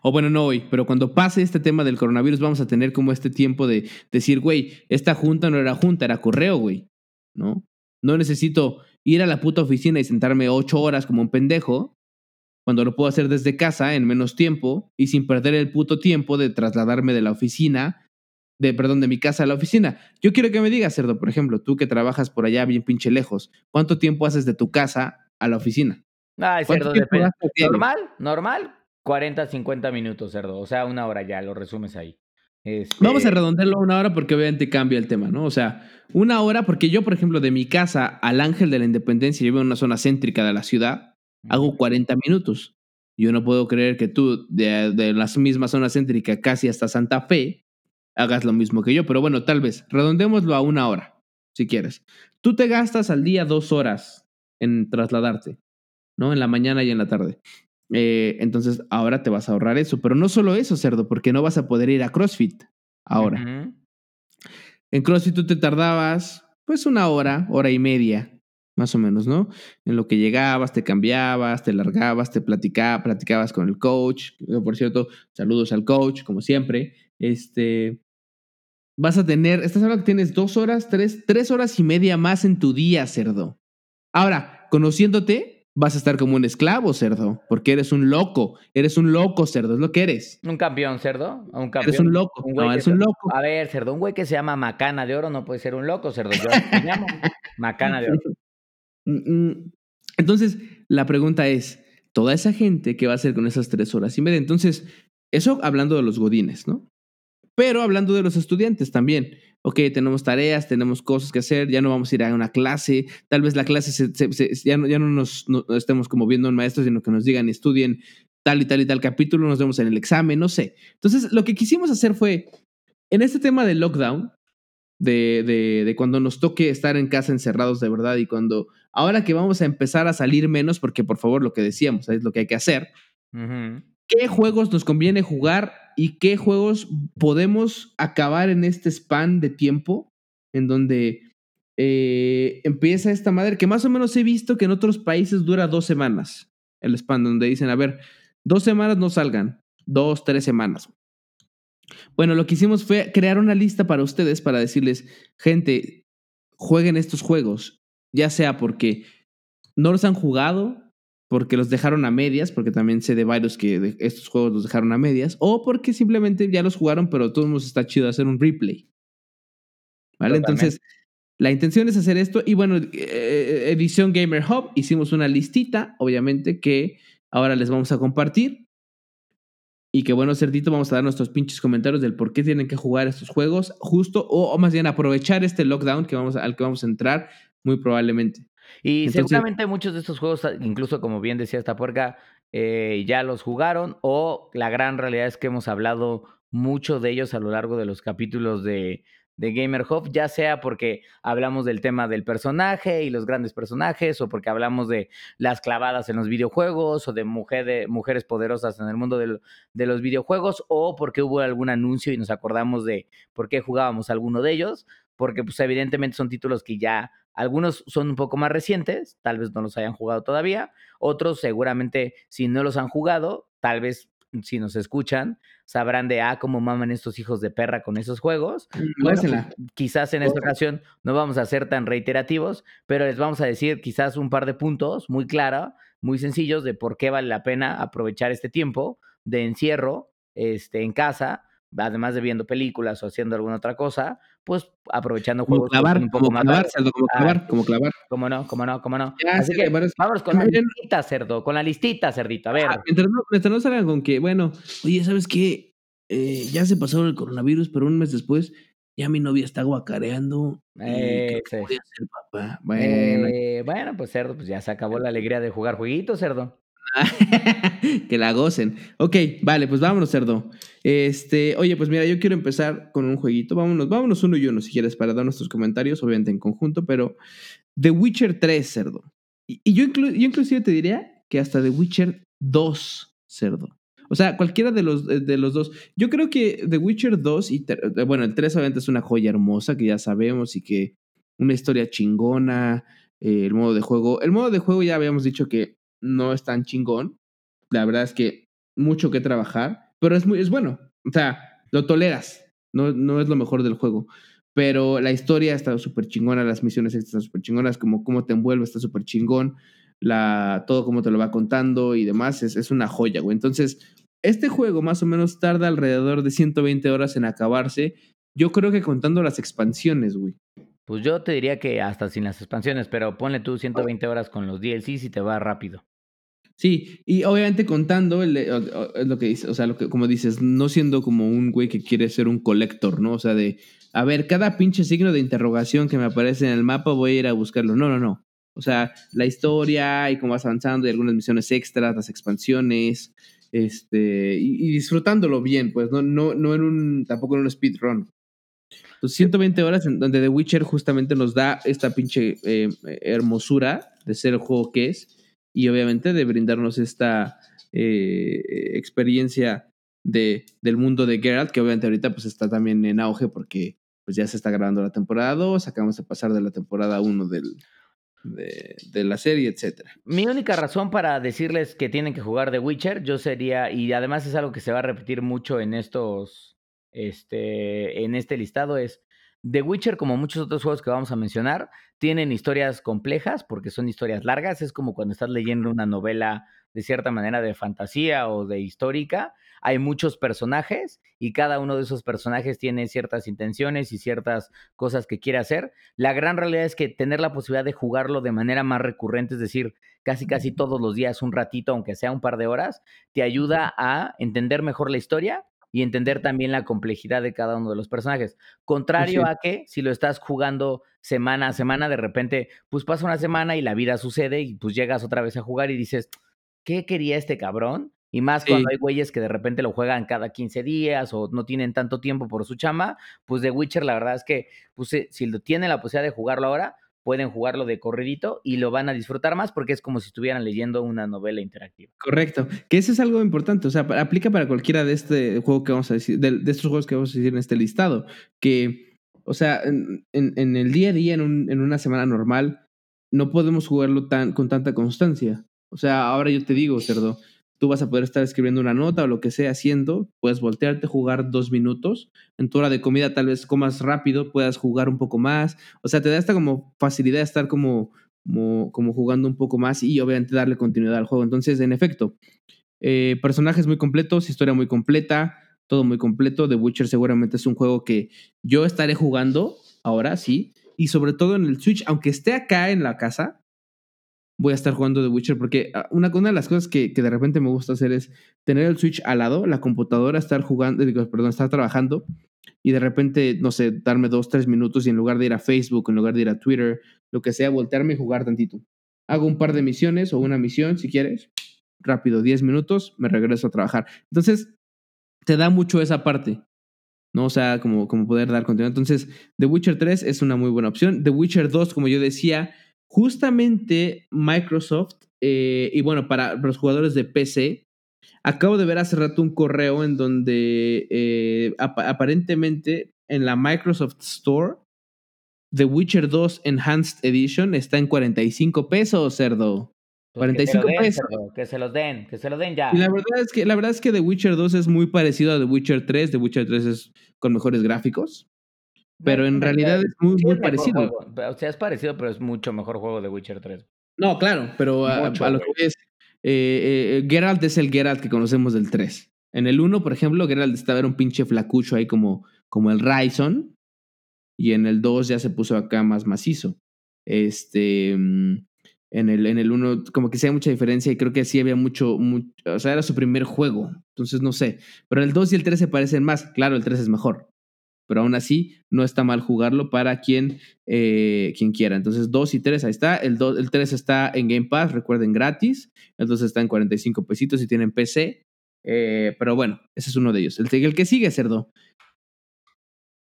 o bueno, no hoy, pero cuando pase este tema del coronavirus vamos a tener como este tiempo de decir, güey, esta junta no era junta, era correo, güey, ¿no? No necesito ir a la puta oficina y sentarme ocho horas como un pendejo, cuando lo puedo hacer desde casa en menos tiempo y sin perder el puto tiempo de trasladarme de la oficina, de, perdón, de mi casa a la oficina. Yo quiero que me digas, Cerdo, por ejemplo, tú que trabajas por allá bien pinche lejos, ¿cuánto tiempo haces de tu casa a la oficina? Ay, Cerdo, depende. Normal, normal, 40, 50 minutos, Cerdo. O sea, una hora ya, lo resumes ahí. Vamos a este redondearlo a una hora porque obviamente cambia el tema, ¿no? O sea, una hora, porque yo, por ejemplo, de mi casa al Ángel de la Independencia, yo vivo en una zona céntrica de la ciudad, hago 40 minutos. Yo no puedo creer que tú, de, de la misma zona céntrica, casi hasta Santa Fe, hagas lo mismo que yo, pero bueno, tal vez, redondémoslo a una hora, si quieres. Tú te gastas al día dos horas en trasladarte, ¿no? En la mañana y en la tarde. Eh, entonces ahora te vas a ahorrar eso. Pero no solo eso, cerdo, porque no vas a poder ir a CrossFit ahora. En CrossFit tú te tardabas pues una hora, hora y media, más o menos, ¿no? En lo que llegabas, te cambiabas, te largabas, te platicabas, platicabas con el coach. Por cierto, saludos al coach, como siempre. Este, vas a tener, estás hablando que tienes dos horas, tres, tres horas y media más en tu día, cerdo. Ahora, conociéndote, vas a estar como un esclavo, cerdo, porque eres un loco, eres un loco, cerdo, es lo que eres. Un campeón, cerdo, un campeón. Eres un loco, no, eres un loco. A ver, cerdo, un güey que se llama Macana de Oro no puede ser un loco, cerdo. Yo me llamo Macana de Oro. Mm, mm. Entonces, la pregunta es, toda esa gente, ¿qué va a hacer con esas tres horas y media? Entonces, eso hablando de los godines, ¿no? Pero hablando de los estudiantes también. Ok, tenemos tareas, tenemos cosas que hacer, ya no vamos a ir a una clase, tal vez la clase ya, no, ya no nos estemos como viendo un maestro, sino que nos digan, estudien tal y tal y tal capítulo, nos vemos en el examen, no sé. Entonces, lo que quisimos hacer fue, en este tema del lockdown, de, de, de, cuando nos toque estar en casa encerrados de verdad y cuando ahora que vamos a empezar a salir menos, porque por favor lo que decíamos es lo que hay que hacer, ¿qué juegos nos conviene jugar y qué juegos podemos acabar en este span de tiempo en donde eh, empieza esta madre que más o menos he visto que en otros países dura dos semanas, el span donde dicen, a ver, dos semanas no salgan, dos, tres semanas. Bueno, lo que hicimos fue crear una lista para ustedes para decirles, gente, jueguen estos juegos, ya sea porque no los han jugado, porque los dejaron a medias, porque también sé de varios que estos juegos los dejaron a medias, o porque simplemente ya los jugaron, pero todos nos está chido hacer un replay. ¿Vale? Entonces, la intención es hacer esto. Y bueno, eh, edición Gamer Hub, hicimos una listita, obviamente, que ahora les vamos a compartir. Y que bueno, Cerdito, vamos a dar nuestros pinches comentarios del por qué tienen que jugar estos juegos, justo, o, más bien aprovechar este lockdown que vamos, al que vamos a entrar, muy probablemente. Y seguramente muchos de estos juegos, incluso como bien decía esta puerca, eh, ya los jugaron, o la gran realidad es que hemos hablado mucho de ellos a lo largo de los capítulos de, de Gamer Hub, ya sea porque hablamos del tema del personaje y los grandes personajes, o porque hablamos de las clavadas en los videojuegos, o de mujeres poderosas en el mundo de, de, los videojuegos, o porque hubo algún anuncio y nos acordamos de por qué jugábamos alguno de ellos, porque pues evidentemente son títulos que ya algunos son un poco más recientes, tal vez no los hayan jugado todavía, otros seguramente si no los han jugado, tal vez si nos escuchan, sabrán de, ah, cómo maman estos hijos de perra con esos juegos. Mm, quizás en esta ocasión no vamos a ser tan reiterativos, pero les vamos a decir quizás un par de puntos muy claros, muy sencillos de por qué vale la pena aprovechar este tiempo de encierro este, en casa, además de viendo películas o haciendo alguna otra cosa, pues aprovechando juegos un poco más clavar, cerdo, como clavar, como clavar. Cómo no, cómo no, cómo no. Así que vamos con la listita, cerdo, con la listita, cerdito. A ver. Ah, mientras, no, salgan con que, bueno, oye, ¿sabes qué? Eh, ya se pasó el coronavirus, pero un mes después ya mi novia está guacareando. Eh, voy a ser papá. Bueno. Eh, bueno, pues cerdo, pues ya se acabó la alegría de jugar jueguitos, cerdo. que la gocen. Ok, vale, pues vámonos, cerdo. Este, oye, pues mira, yo quiero empezar con un jueguito. Vámonos, vámonos uno y uno si quieres para dar nuestros comentarios, obviamente en conjunto, pero The Witcher 3, cerdo. Y, yo, yo inclusive te diría que hasta The Witcher 2, cerdo. O sea, cualquiera de los, de los dos. Yo creo que The Witcher 2 y, bueno, el 3 obviamente es una joya hermosa que ya sabemos y que una historia chingona, eh, el modo de juego. El modo de juego ya habíamos dicho que no es tan chingón. La verdad es que mucho que trabajar, pero es muy es bueno. O sea, lo toleras. No, no es lo mejor del juego. Pero la historia está súper chingona, las misiones están súper chingonas, como cómo te envuelve está súper chingón, la, todo como te lo va contando y demás, es, es una joya, güey. Entonces, este juego más o menos tarda alrededor de 120 horas en acabarse. Yo creo que contando las expansiones, güey. Pues yo te diría que hasta sin las expansiones, pero ponle tú 120 horas con los DLCs y te va rápido. Sí, y obviamente contando el, lo que dice, o sea, lo que, como dices, no siendo como un güey que quiere ser un colector, ¿no? O sea, de, a ver, cada pinche signo de interrogación que me aparece en el mapa voy a ir a buscarlo. No, no, no. O sea, la historia y cómo vas avanzando y algunas misiones extras, las expansiones, este, y, disfrutándolo bien, pues, no, no, no en un, tampoco en un speedrun. Pues 120 horas en donde The Witcher justamente nos da esta pinche eh, hermosura de ser el juego que es y obviamente de brindarnos esta eh, experiencia de, del mundo de Geralt, que obviamente ahorita pues está también en auge porque pues ya se está grabando la temporada 2, acabamos de pasar de la temporada 1 del, de, la serie, etcétera. Mi única razón para decirles que tienen que jugar The Witcher, yo sería, y además es algo que se va a repetir mucho en estos, este, en este listado, es The Witcher, como muchos otros juegos que vamos a mencionar, tienen historias complejas porque son historias largas. Es como cuando estás leyendo una novela de cierta manera de fantasía o de histórica. Hay muchos personajes y cada uno de esos personajes tiene ciertas intenciones y ciertas cosas que quiere hacer. La gran realidad es que tener la posibilidad de jugarlo de manera más recurrente, es decir, casi casi todos los días un ratito, aunque sea un par de horas, te ayuda a entender mejor la historia y entender también la complejidad de cada uno de los personajes. Contrario a que si lo estás jugando semana a semana, de repente, pues pasa una semana y la vida sucede y pues llegas otra vez a jugar y dices, ¿qué quería este cabrón? Y más cuando hay güeyes que de repente lo juegan cada 15 días o no tienen tanto tiempo por su chama, pues The Witcher la verdad es que pues, si lo tienen la posibilidad de jugarlo ahora, pueden jugarlo de corridito y lo van a disfrutar más porque es como si estuvieran leyendo una novela interactiva. Correcto, que eso es algo importante, o sea, aplica para cualquiera de este juego que vamos a decir, de, estos juegos que vamos a decir en este listado, que, o sea, en, el día a día, en, en, una semana normal, no podemos jugarlo tan, con tanta constancia. O sea, ahora yo te digo, cerdo, tú vas a poder estar escribiendo una nota o lo que sea haciendo, puedes voltearte, jugar dos minutos, en tu hora de comida tal vez comas rápido, puedas jugar un poco más, o sea, te da esta como facilidad de estar como, como, jugando un poco más y obviamente darle continuidad al juego. Entonces, en efecto, eh, personajes muy completos, historia muy completa, todo muy completo. The Witcher seguramente es un juego que yo estaré jugando ahora, sí, y sobre todo en el Switch, aunque esté acá en la casa, voy a estar jugando The Witcher porque ah, una, de las cosas que, de repente me gusta hacer es tener el Switch al lado, la computadora, estar jugando, digo, perdón, estar trabajando y de repente, no sé, darme dos, tres minutos y en lugar de ir a Facebook, en lugar de ir a Twitter, lo que sea, voltearme y jugar tantito. Hago un par de misiones o una misión, si quieres, rápido, diez minutos, me regreso a trabajar. Entonces, te da mucho esa parte. ¿no? O sea, como, como poder dar contenido. Entonces, The Witcher 3 es una muy buena opción. The Witcher 2, como yo decía, Justamente Microsoft, eh, y bueno, para los jugadores de PC, acabo de ver hace rato un correo en donde eh, aparentemente en la Microsoft Store, The Witcher 2 Enhanced Edition está en 45 pesos, cerdo. 45 pues pesos. que se los den, que se los den ya. Y la verdad es que la verdad es que The Witcher 2 es muy parecido a The Witcher 3. The Witcher 3 es con mejores gráficos. Pero en realidad es muy, muy parecido. O sea, es parecido, pero es mucho mejor juego de Witcher 3. No, claro, pero a, lo que es. Eh, eh, Geralt es el Geralt que conocemos del 3. En el 1, por ejemplo, Geralt estaba era un pinche flacucho ahí como, como el Ryzen. Y en el 2 ya se puso acá más macizo. Este. Mm, en el, en el 1, como que sí hay mucha diferencia y creo que sí había mucho, mucho, O sea, era su primer juego. Entonces no sé. Pero el 2 y el 3 se parecen más. Claro, el 3 es mejor pero aún así no está mal jugarlo para quien, eh, quien quiera. Entonces, 2 y 3, ahí está. El, el 3 está en Game Pass, recuerden, gratis. El 2 está en 45 pesitos si tienen PC. Eh, pero bueno, ese es uno de ellos. El, el que sigue, Cerdo.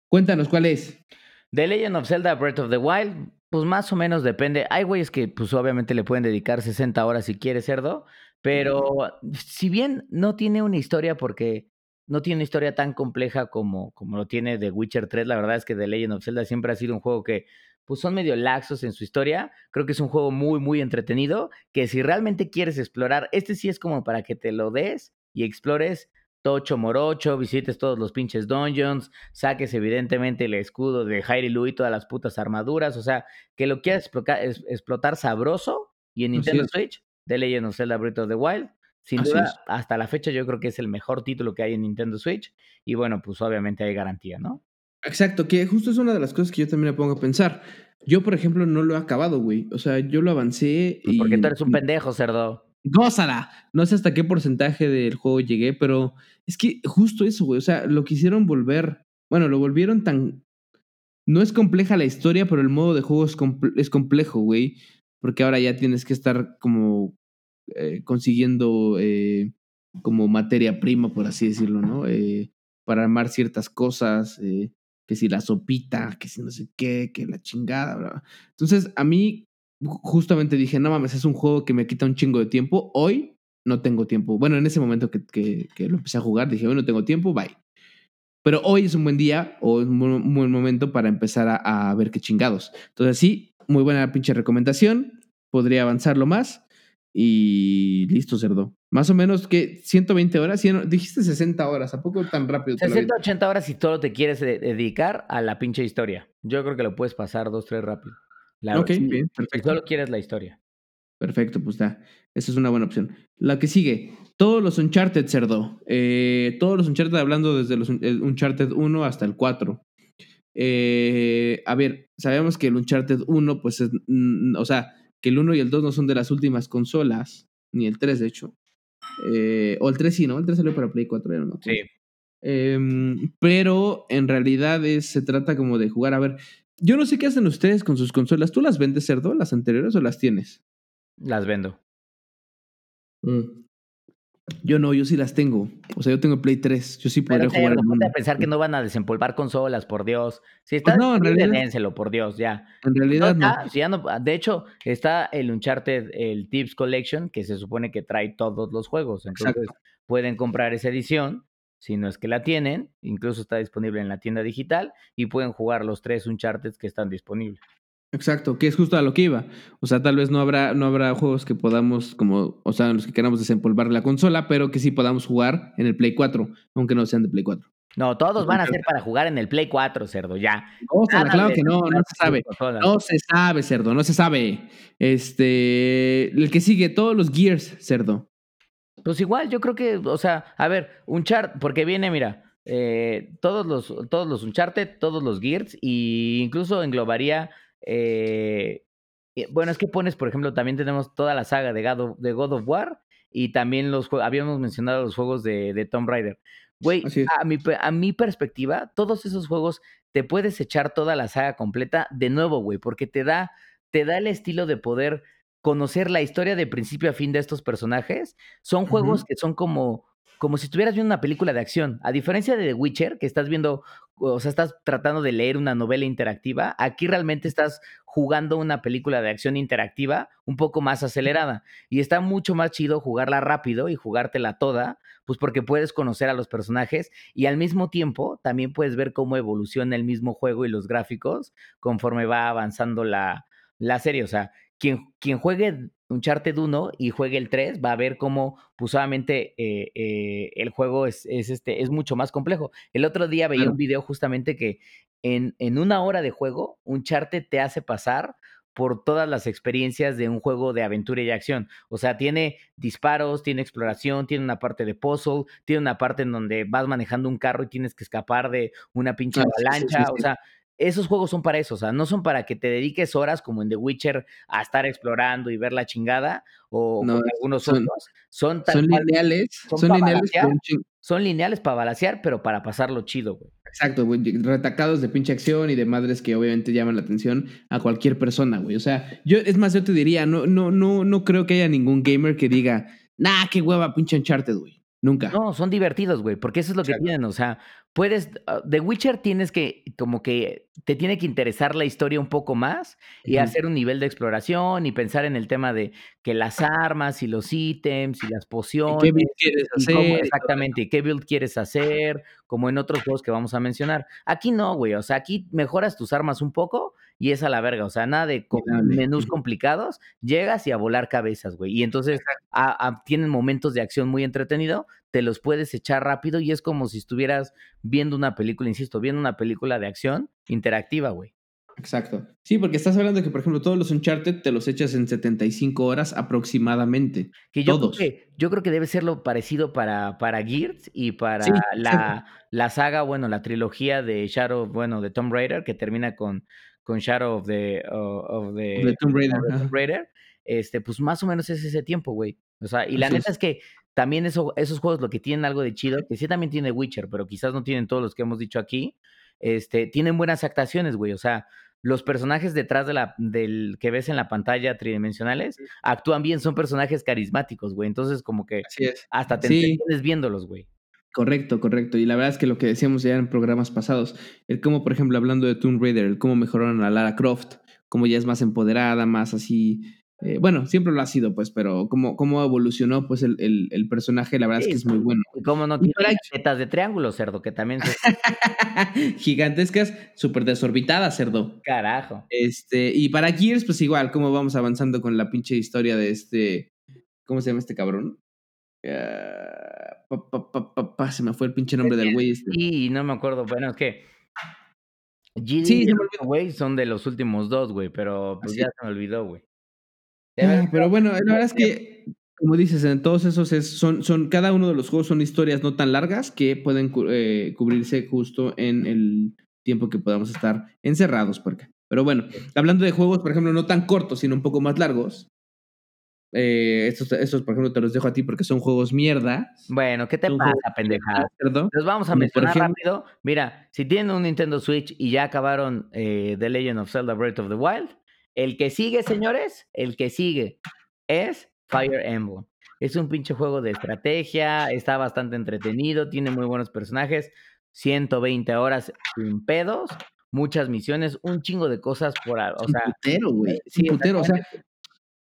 Cuéntanos, ¿cuál es? The Legend of Zelda Breath of the Wild, pues más o menos depende. Hay güeyes que pues obviamente le pueden dedicar 60 horas si quiere, cerdo, pero si bien no tiene una historia porque no tiene una historia tan compleja como, como lo tiene The Witcher 3. La verdad es que The Legend of Zelda siempre ha sido un juego que pues son medio laxos en su historia. Creo que es un juego muy, muy entretenido, que si realmente quieres explorar, este sí es como para que te lo des y explores tocho morocho, visites todos los pinches dungeons, saques evidentemente el escudo de Lu y todas las putas armaduras, o sea, que lo quieras explotar, explotar sabroso y en Nintendo Switch, The Legend of Zelda Breath of the Wild, sin duda, hasta la fecha yo creo que es el mejor título que hay en Nintendo Switch y bueno, pues obviamente hay garantía, ¿no? Exacto, que justo es una de las cosas que yo también me pongo a pensar. Yo, por ejemplo, no lo he acabado, güey. O sea, yo lo avancé pues Porque tú eres un pendejo, cerdo. ¡Gózala! No sé hasta qué porcentaje del juego llegué, pero es que justo eso, güey. O sea, lo quisieron volver. Bueno, lo volvieron tan. No es compleja la historia, pero el modo de juego es, es complejo, güey. Porque ahora ya tienes que estar como eh, consiguiendo eh, como materia prima, por así decirlo, ¿no? Eh, para armar ciertas cosas, que si la sopita, que si no sé qué, que la chingada, Entonces, a mí justamente dije, no mames, es un juego que me quita un chingo de tiempo. Hoy no tengo tiempo. Bueno, en ese momento que, que, lo empecé a jugar, dije, hoy no tengo tiempo, bye. Pero hoy es un buen día o un buen momento para empezar a, a ver qué chingados. Entonces, sí, muy buena pinche recomendación. Podría avanzarlo más. Y listo, cerdo. Más o menos que 120 horas. Dijiste 60 horas. ¿A poco tan rápido? 60, 80 horas si todo te quieres dedicar a la pinche historia. Yo creo que lo puedes pasar dos, tres rápido. ok, bien, perfecto. Si solo quieres la historia. Perfecto, pues está. Esa es una buena opción. La que sigue. Todos los Uncharted, cerdo. Eh, todos los Uncharted, hablando desde los Uncharted 1 hasta el 4. Eh, a ver, sabemos que el Uncharted 1, pues es, o sea, que el 1 y el 2 no son de las últimas consolas, ni el 3 de hecho. Eh, o el 3 sí, ¿no? El 3 salió para Play 4, ya no Sí. Em, pero en realidad es, se trata como de jugar. A ver, yo no sé qué hacen ustedes con sus consolas. ¿Tú las vendes, cerdo, las anteriores o las tienes? Las vendo. Mm. Yo no, yo sí las tengo. O sea, yo tengo Play 3. Yo sí podría jugar. No a pensar que no van a desempolvar consolas, por Dios. Si está, pues no, en realidad, por Dios, ya. En realidad no. ya no. De hecho, está el Uncharted, el Tips Collection, que se supone que trae todos los juegos. Entonces, pueden comprar esa edición, si no es que la tienen. Incluso está disponible en la tienda digital y pueden jugar los tres Uncharted que están disponibles. Exacto, que es justo a lo que iba. O sea, tal vez no habrá, no habrá juegos que podamos, como, o sea, los que queramos desempolvar la consola, pero que sí podamos jugar en el Play 4, aunque no sean de Play 4. No, todos van a ser para jugar en el Play 4, cerdo, ya. claro que no, no se sabe. No se sabe, cerdo, no se sabe. Este, el que sigue, todos los Gears, cerdo. Pues igual, yo creo que, o sea, a ver, un chart, porque viene, mira, eh, todos los, todos los Uncharted, todos los Gears, e incluso englobaría eh, bueno, es que pones, por ejemplo, también tenemos toda la saga de God of, War y también los habíamos mencionado los juegos de, de Tomb Raider. Güey, a mi, a mi perspectiva, todos esos juegos te puedes echar toda la saga completa de nuevo, güey, porque te da, te da el estilo de poder conocer la historia de principio a fin de estos personajes. Son juegos que son como como si estuvieras viendo una película de acción. A diferencia de The Witcher, que estás viendo, o sea, estás tratando de leer una novela interactiva, aquí realmente estás jugando una película de acción interactiva un poco más acelerada. Y está mucho más chido jugarla rápido y jugártela toda, pues porque puedes conocer a los personajes y al mismo tiempo también puedes ver cómo evoluciona el mismo juego y los gráficos conforme va avanzando la, la serie. O sea, quien, quien juegue Uncharted 1 y juegue el 3, va a ver cómo, pues eh, eh, el juego es, es, este, es mucho más complejo. El otro día veía un video justamente que en, en una hora de juego, Uncharted te hace pasar por todas las experiencias de un juego de aventura y acción. O sea, tiene disparos, tiene exploración, tiene una parte de puzzle, tiene una parte en donde vas manejando un carro y tienes que escapar de una pinche avalancha. o sea, esos juegos son para eso, o sea, no son para que te dediques horas como en The Witcher a estar explorando y ver la chingada o algunos son, otros. Son, son lineales, son, lineales, son lineales para balancear, pero para pasarlo chido, güey. Exacto, güey, retacados de pinche acción y de madres que obviamente llaman la atención a cualquier persona, güey. O sea, yo es más yo te diría, no no no no creo que haya ningún gamer que diga, "Nah, qué hueva pinche Uncharted, güey." Nunca. No, son divertidos, güey, porque eso es lo que tienen, o sea, puedes, ah, The Witcher tienes que, como que, te tiene que interesar la historia un poco más y hacer un nivel de exploración y pensar en el tema de que las armas y los ítems y las pociones. ¿Qué build quieres hacer? exactamente, qué build quieres hacer, como en otros juegos que vamos a mencionar. Aquí no, güey, o sea, aquí mejoras tus armas un poco y es a la verga. O sea, nada de menús complicados, llegas y a volar cabezas, güey. Y entonces tienen momentos de acción muy entretenido, te los puedes echar rápido y es como si estuvieras viendo una película, insisto, viendo una película de acción interactiva, güey. Exacto. Sí, porque estás hablando de que, por ejemplo, todos los Uncharted te los echas en 75 horas aproximadamente. Que yo todos. Creo que, yo creo que debe ser lo parecido para, para Gears y para la, la, saga, bueno, la trilogía de Shadow, bueno, de Tomb Raider, que termina con, con Shadow of the, of the, Tomb Raider, este, pues más o menos es ese tiempo, güey. O sea, y la neta es. que también eso, esos juegos lo que tienen algo de chido, que sí también tiene Witcher, pero quizás no tienen todos los que hemos dicho aquí, este, tienen buenas actuaciones, güey. O sea, los personajes detrás de la, del que ves en la pantalla tridimensionales actúan bien, son personajes carismáticos, güey. Entonces, como que hasta te sí. viéndolos, güey. Correcto, correcto. Y la verdad es que lo que decíamos ya en programas pasados, el cómo, por ejemplo, hablando de Tomb Raider, el cómo mejoraron a Lara Croft, cómo ya es más empoderada, más así, Eh, bueno, siempre lo ha sido, pues, pero cómo, cómo evolucionó pues el, el, personaje, la verdad es que es muy bueno. Y cómo no tiene tetas de triángulo, cerdo, que también Gigantescas, súper desorbitadas, cerdo. Carajo. Este, y para Gears, pues igual, cómo vamos avanzando con la pinche historia de este... ¿Cómo se llama este cabrón? Ah, se me fue el pinche nombre del güey. Este. Sí, no me acuerdo. Bueno, es que. sí, güey, son de los últimos dos, güey, pero pues ya se me olvidó, güey. Ah, pero bueno, la verdad es que, como dices, en todos esos es, son, son, cada uno de los juegos son historias no tan largas que pueden eh, cubrirse justo en el tiempo que podamos estar encerrados por acá. Pero bueno, hablando de juegos, por ejemplo, no tan cortos, sino un poco más largos, eh, estos, estos, por ejemplo, te los dejo a ti porque son juegos mierda. Bueno, ¿qué te pasa, pendejada? Los vamos a mencionar rápido. Mira, si tienen un Nintendo Switch y ya acabaron eh, The Legend of Zelda Breath of the Wild, el que sigue, señores, el que sigue es Fire Emblem. Es un pinche juego de estrategia, está bastante entretenido, tiene muy buenos personajes, 120 horas sin pedos, muchas misiones, un chingo de cosas por... O sea, putero, güey. Sí, putero, o sea,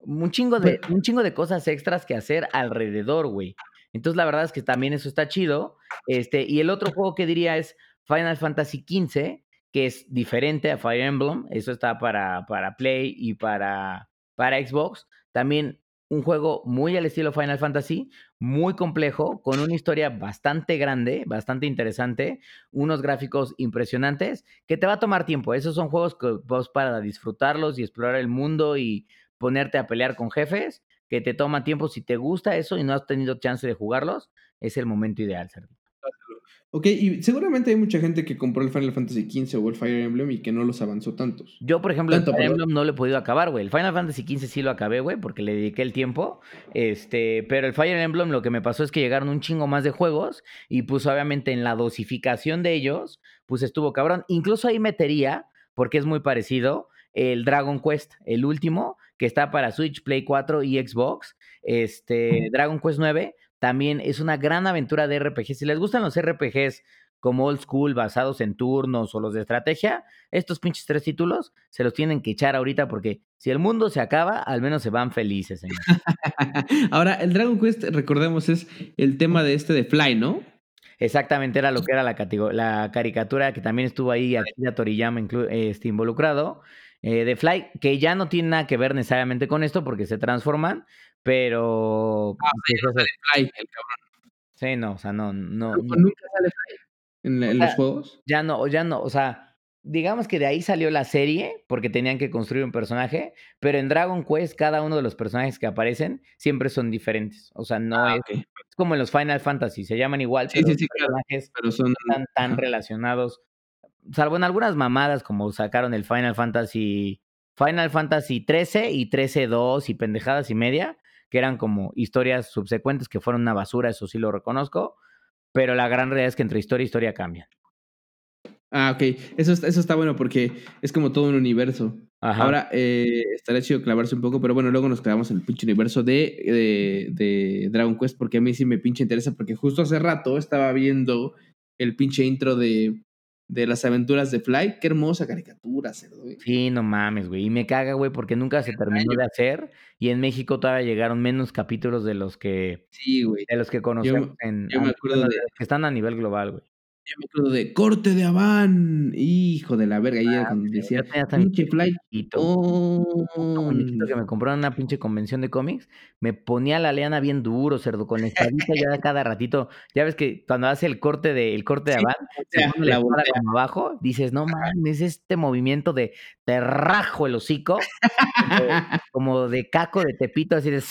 un chingo de, un chingo de cosas extras que hacer alrededor, güey. Entonces, la verdad es que también eso está chido. Este, y el otro juego que diría es Final Fantasy XV, que es diferente a Fire Emblem. Eso está para, para Play y para, para Xbox. También un juego muy al estilo Final Fantasy, muy complejo, con una historia bastante grande, bastante interesante, unos gráficos impresionantes, que te va a tomar tiempo. Esos son juegos que vos para disfrutarlos y explorar el mundo y ponerte a pelear con jefes, que te toma tiempo. Si te gusta eso y no has tenido chance de jugarlos, es el momento ideal, Ok, y seguramente hay mucha gente que compró el Final Fantasy XV o el Fire Emblem y que no los avanzó tantos. Yo, por ejemplo, el Fire Emblem no lo he podido acabar, güey. El Final Fantasy XV sí lo acabé, güey, porque le dediqué el tiempo. Este, pero el Fire Emblem lo que me pasó es que llegaron un chingo más de juegos y pues obviamente en la dosificación de ellos, pues estuvo cabrón. Incluso ahí metería, porque es muy parecido, el Dragon Quest, el último, que está para Switch, Play 4 y Xbox. Este, Dragon Quest 9 también es una gran aventura de RPG. Si les gustan los RPGs como old school, basados en turnos o los de estrategia, estos pinches tres títulos se los tienen que echar ahorita porque si el mundo se acaba, al menos se van felices. Ahora, el Dragon Quest, recordemos, es el tema de este de Fly, ¿no? Exactamente, era lo que era la, la caricatura que también estuvo ahí, aquí Toriyama este, involucrado. Eh, de Fly, que ya no tiene nada que ver necesariamente con esto porque se transforman, pero... Ah, pues, sale Fly, el cabrón. Sí, no, o sea, no, no. ¿Nunca sale Fly en, los juegos? Ya no, ya no, o sea, digamos que de ahí salió la serie porque tenían que construir un personaje, pero en Dragon Quest cada uno de los personajes que aparecen siempre son diferentes, o sea, no ah, es, es, como en los Final Fantasy, se llaman igual, pero los personajes pero son, están tan relacionados salvo en algunas mamadas como sacaron el Final Fantasy Final Fantasy 13 y 13-2 y pendejadas y media, que eran como historias subsecuentes que fueron una basura, eso sí lo reconozco, pero la gran realidad es que entre historia y historia cambian. Ah, ok. Eso, eso está bueno porque es como todo un universo. Ahora, eh, estaría chido clavarse un poco, pero bueno, luego nos clavamos en el pinche universo de, de, de, Dragon Quest porque a mí sí me pinche interesa porque justo hace rato estaba viendo el pinche intro de, de las aventuras de Fly. Qué hermosa caricatura, cerdo. Sí, no mames, güey. Y me caga, güey, porque nunca se terminó de hacer. Y en México todavía llegaron menos capítulos de los que. Sí, güey. De los que conocemos en. Yo me acuerdo de. Que están a nivel global, güey. Yo me acuerdo de corte de Aván. Hijo de la verga. Ah, cuando decía, pinche fly. Oh. que me compraron una pinche convención de cómics. Me ponía la leana bien duro, cerdo, con espadita ya cada ratito. Ya ves que cuando hace el corte de, el corte de Aván, se pone la bola como abajo, dices, no mames, este movimiento de te rajo el hocico, como de caco de tepito, así de.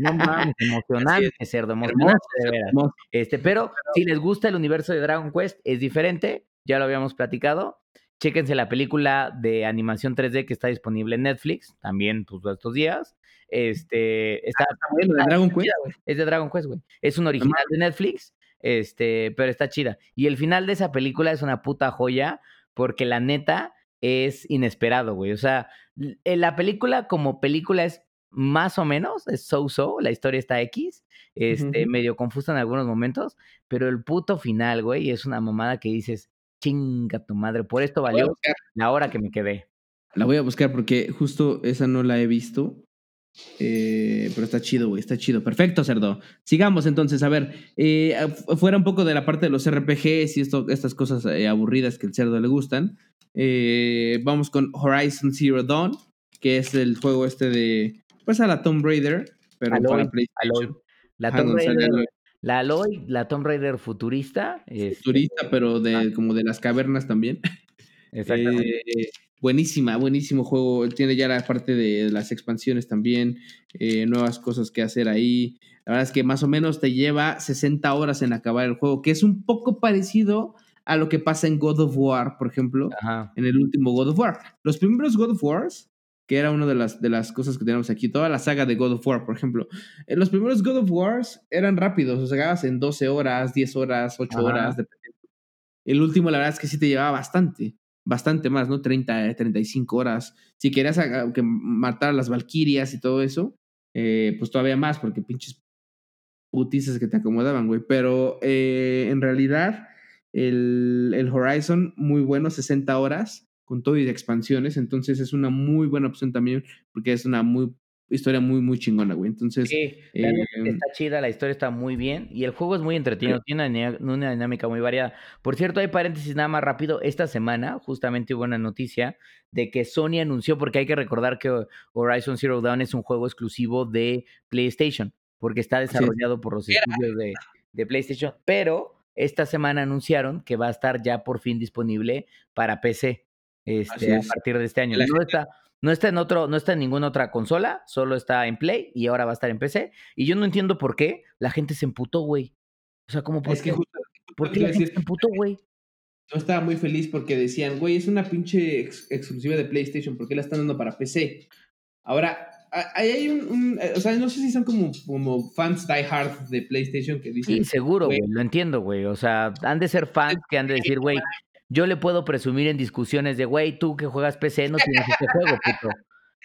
No mames, emocionante, cerdo, emocionante, de veras. Este, pero si les gusta el universo de Dragon Quest, es diferente, ya lo habíamos platicado. Chéquense la película de animación 3D que está disponible en Netflix, también pues estos días. Este, está, ah, bueno, de Dragon Quest. Es de Dragon Quest, güey. Es un original de Netflix, este, pero está chida. Y el final de esa película es una puta joya, porque la neta es inesperado, güey. O sea, la película como película es más o menos, es so-so, la historia está X, este, medio confusa en algunos momentos, pero el puto final, güey, es una mamada que dices, chinga tu madre, por esto valió la hora que me quedé. La voy a buscar porque justo esa no la he visto. Eh, pero está chido, güey, está chido. Perfecto, cerdo. Sigamos entonces, a ver, eh, fuera un poco de la parte de los RPGs y esto, estas cosas eh, aburridas que el cerdo le gustan. vamos con Horizon Zero Dawn, que es el juego este de, pues a la Tomb Raider, pero para PlayStation. La Tomb Raider, la Aloy, la Tomb Raider futurista. Futurista, pero de, ah. como de las cavernas también. Exactamente. Buenísima, buenísimo juego. Tiene ya la parte de las expansiones también, eh, nuevas cosas que hacer ahí. La verdad es que más o menos te lleva 60 horas en acabar el juego, que es un poco parecido a lo que pasa en God of War, por ejemplo, en el último God of War. Los primeros God of Wars, que era una de las, de las cosas que tenemos aquí, toda la saga de God of War, por ejemplo. En eh, los primeros God of Wars eran rápidos, o sea, en 12 horas, 10 horas, 8 horas, dependiendo. El último, la verdad es que sí te llevaba bastante bastante más, ¿no? 30, 35 horas. Si querías que matar a las valquirias y todo eso, eh, pues todavía más, porque pinches putizas que te acomodaban, güey. Pero eh, en realidad, el, el, Horizon, muy bueno, 60 horas, con todo y de expansiones. Entonces es una muy buena opción también, porque es una muy historia muy, muy chingona, güey. Entonces. Sí, em, está chida, la historia está muy bien y el juego es muy entretenido, tiene una, dinámica muy variada. Por cierto, hay paréntesis nada más rápido. Esta semana, justamente hubo una noticia de que Sony anunció, porque hay que recordar que Horizon Zero Dawn es un juego exclusivo de PlayStation, porque está desarrollado por los estudios de, de PlayStation, pero esta semana anunciaron que va a estar ya por fin disponible para PC este, a partir de este año. No está, no está en otro, no está en ninguna otra consola, solo está en Play y ahora va a estar en PC. Y yo no entiendo por qué la gente se emputó, güey. O sea, como por qué, ¿por qué la gente se emputó, güey? Yo estaba muy feliz porque decían, güey, es una pinche exclusiva de PlayStation, ¿por qué la están dando para PC? Ahora, ahí hay un, eh, o sea, no sé si son como, como fans die hard de PlayStation que dicen. Sí, seguro, güey, lo entiendo, güey. O sea, han de ser fans que han de decir, güey, yo le puedo presumir en discusiones de, güey, tú que juegas PC no tienes este juego, puto.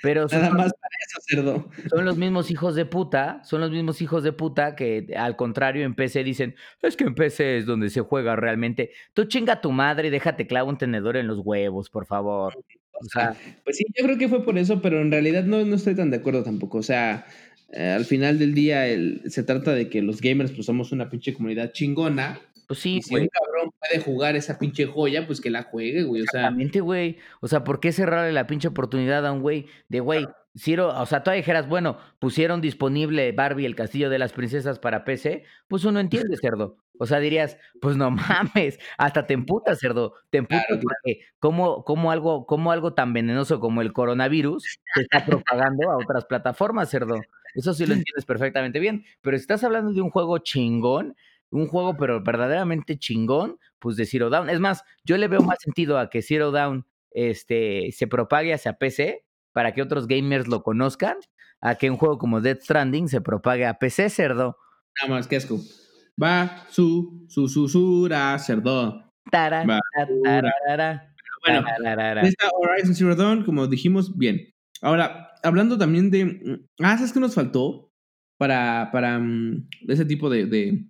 Pero son, Nada más para eso, cerdo. Son los mismos hijos de puta, son los mismos hijos de puta que al contrario en PC dicen, es que en PC es donde se juega realmente. Tú chinga a tu madre y déjate clavo un tenedor en los huevos, por favor. O sea, pues sí, yo creo que fue por eso, pero en realidad no, no estoy tan de acuerdo tampoco. O sea, eh, al final del día se trata de que los gamers pues somos una pinche comunidad chingona pues sí, si un cabrón puede jugar esa pinche joya, pues que la juegue, güey. O sea. Exactamente, güey. O sea, ¿por qué cerrarle la pinche oportunidad a un güey de, güey, Ciro, o sea, tú dijeras, bueno, pusieron disponible Barbie el Castillo de las Princesas para PC, pues uno entiende, cerdo. O sea, dirías, pues no mames, hasta te emputas, cerdo. Te emputas porque como, como, algo, como algo tan venenoso como el coronavirus se está propagando a otras plataformas, cerdo. Eso sí lo entiendes perfectamente bien. Pero si estás hablando de un juego chingón, un juego, pero verdaderamente chingón, pues de Zero Down. Es más, yo le veo más sentido a que Zero Down este, se propague hacia PC para que otros gamers lo conozcan, a que un juego como Dead Stranding se propague a PC, cerdo. Nada más, que asco. Va, su, su, susura, cerdo. Tara, bueno, esta Horizon Zero Dawn, como dijimos, bien. Ahora, hablando también de. Mm, ah, ¿sabes qué nos faltó? Para, para mm, ese tipo de, de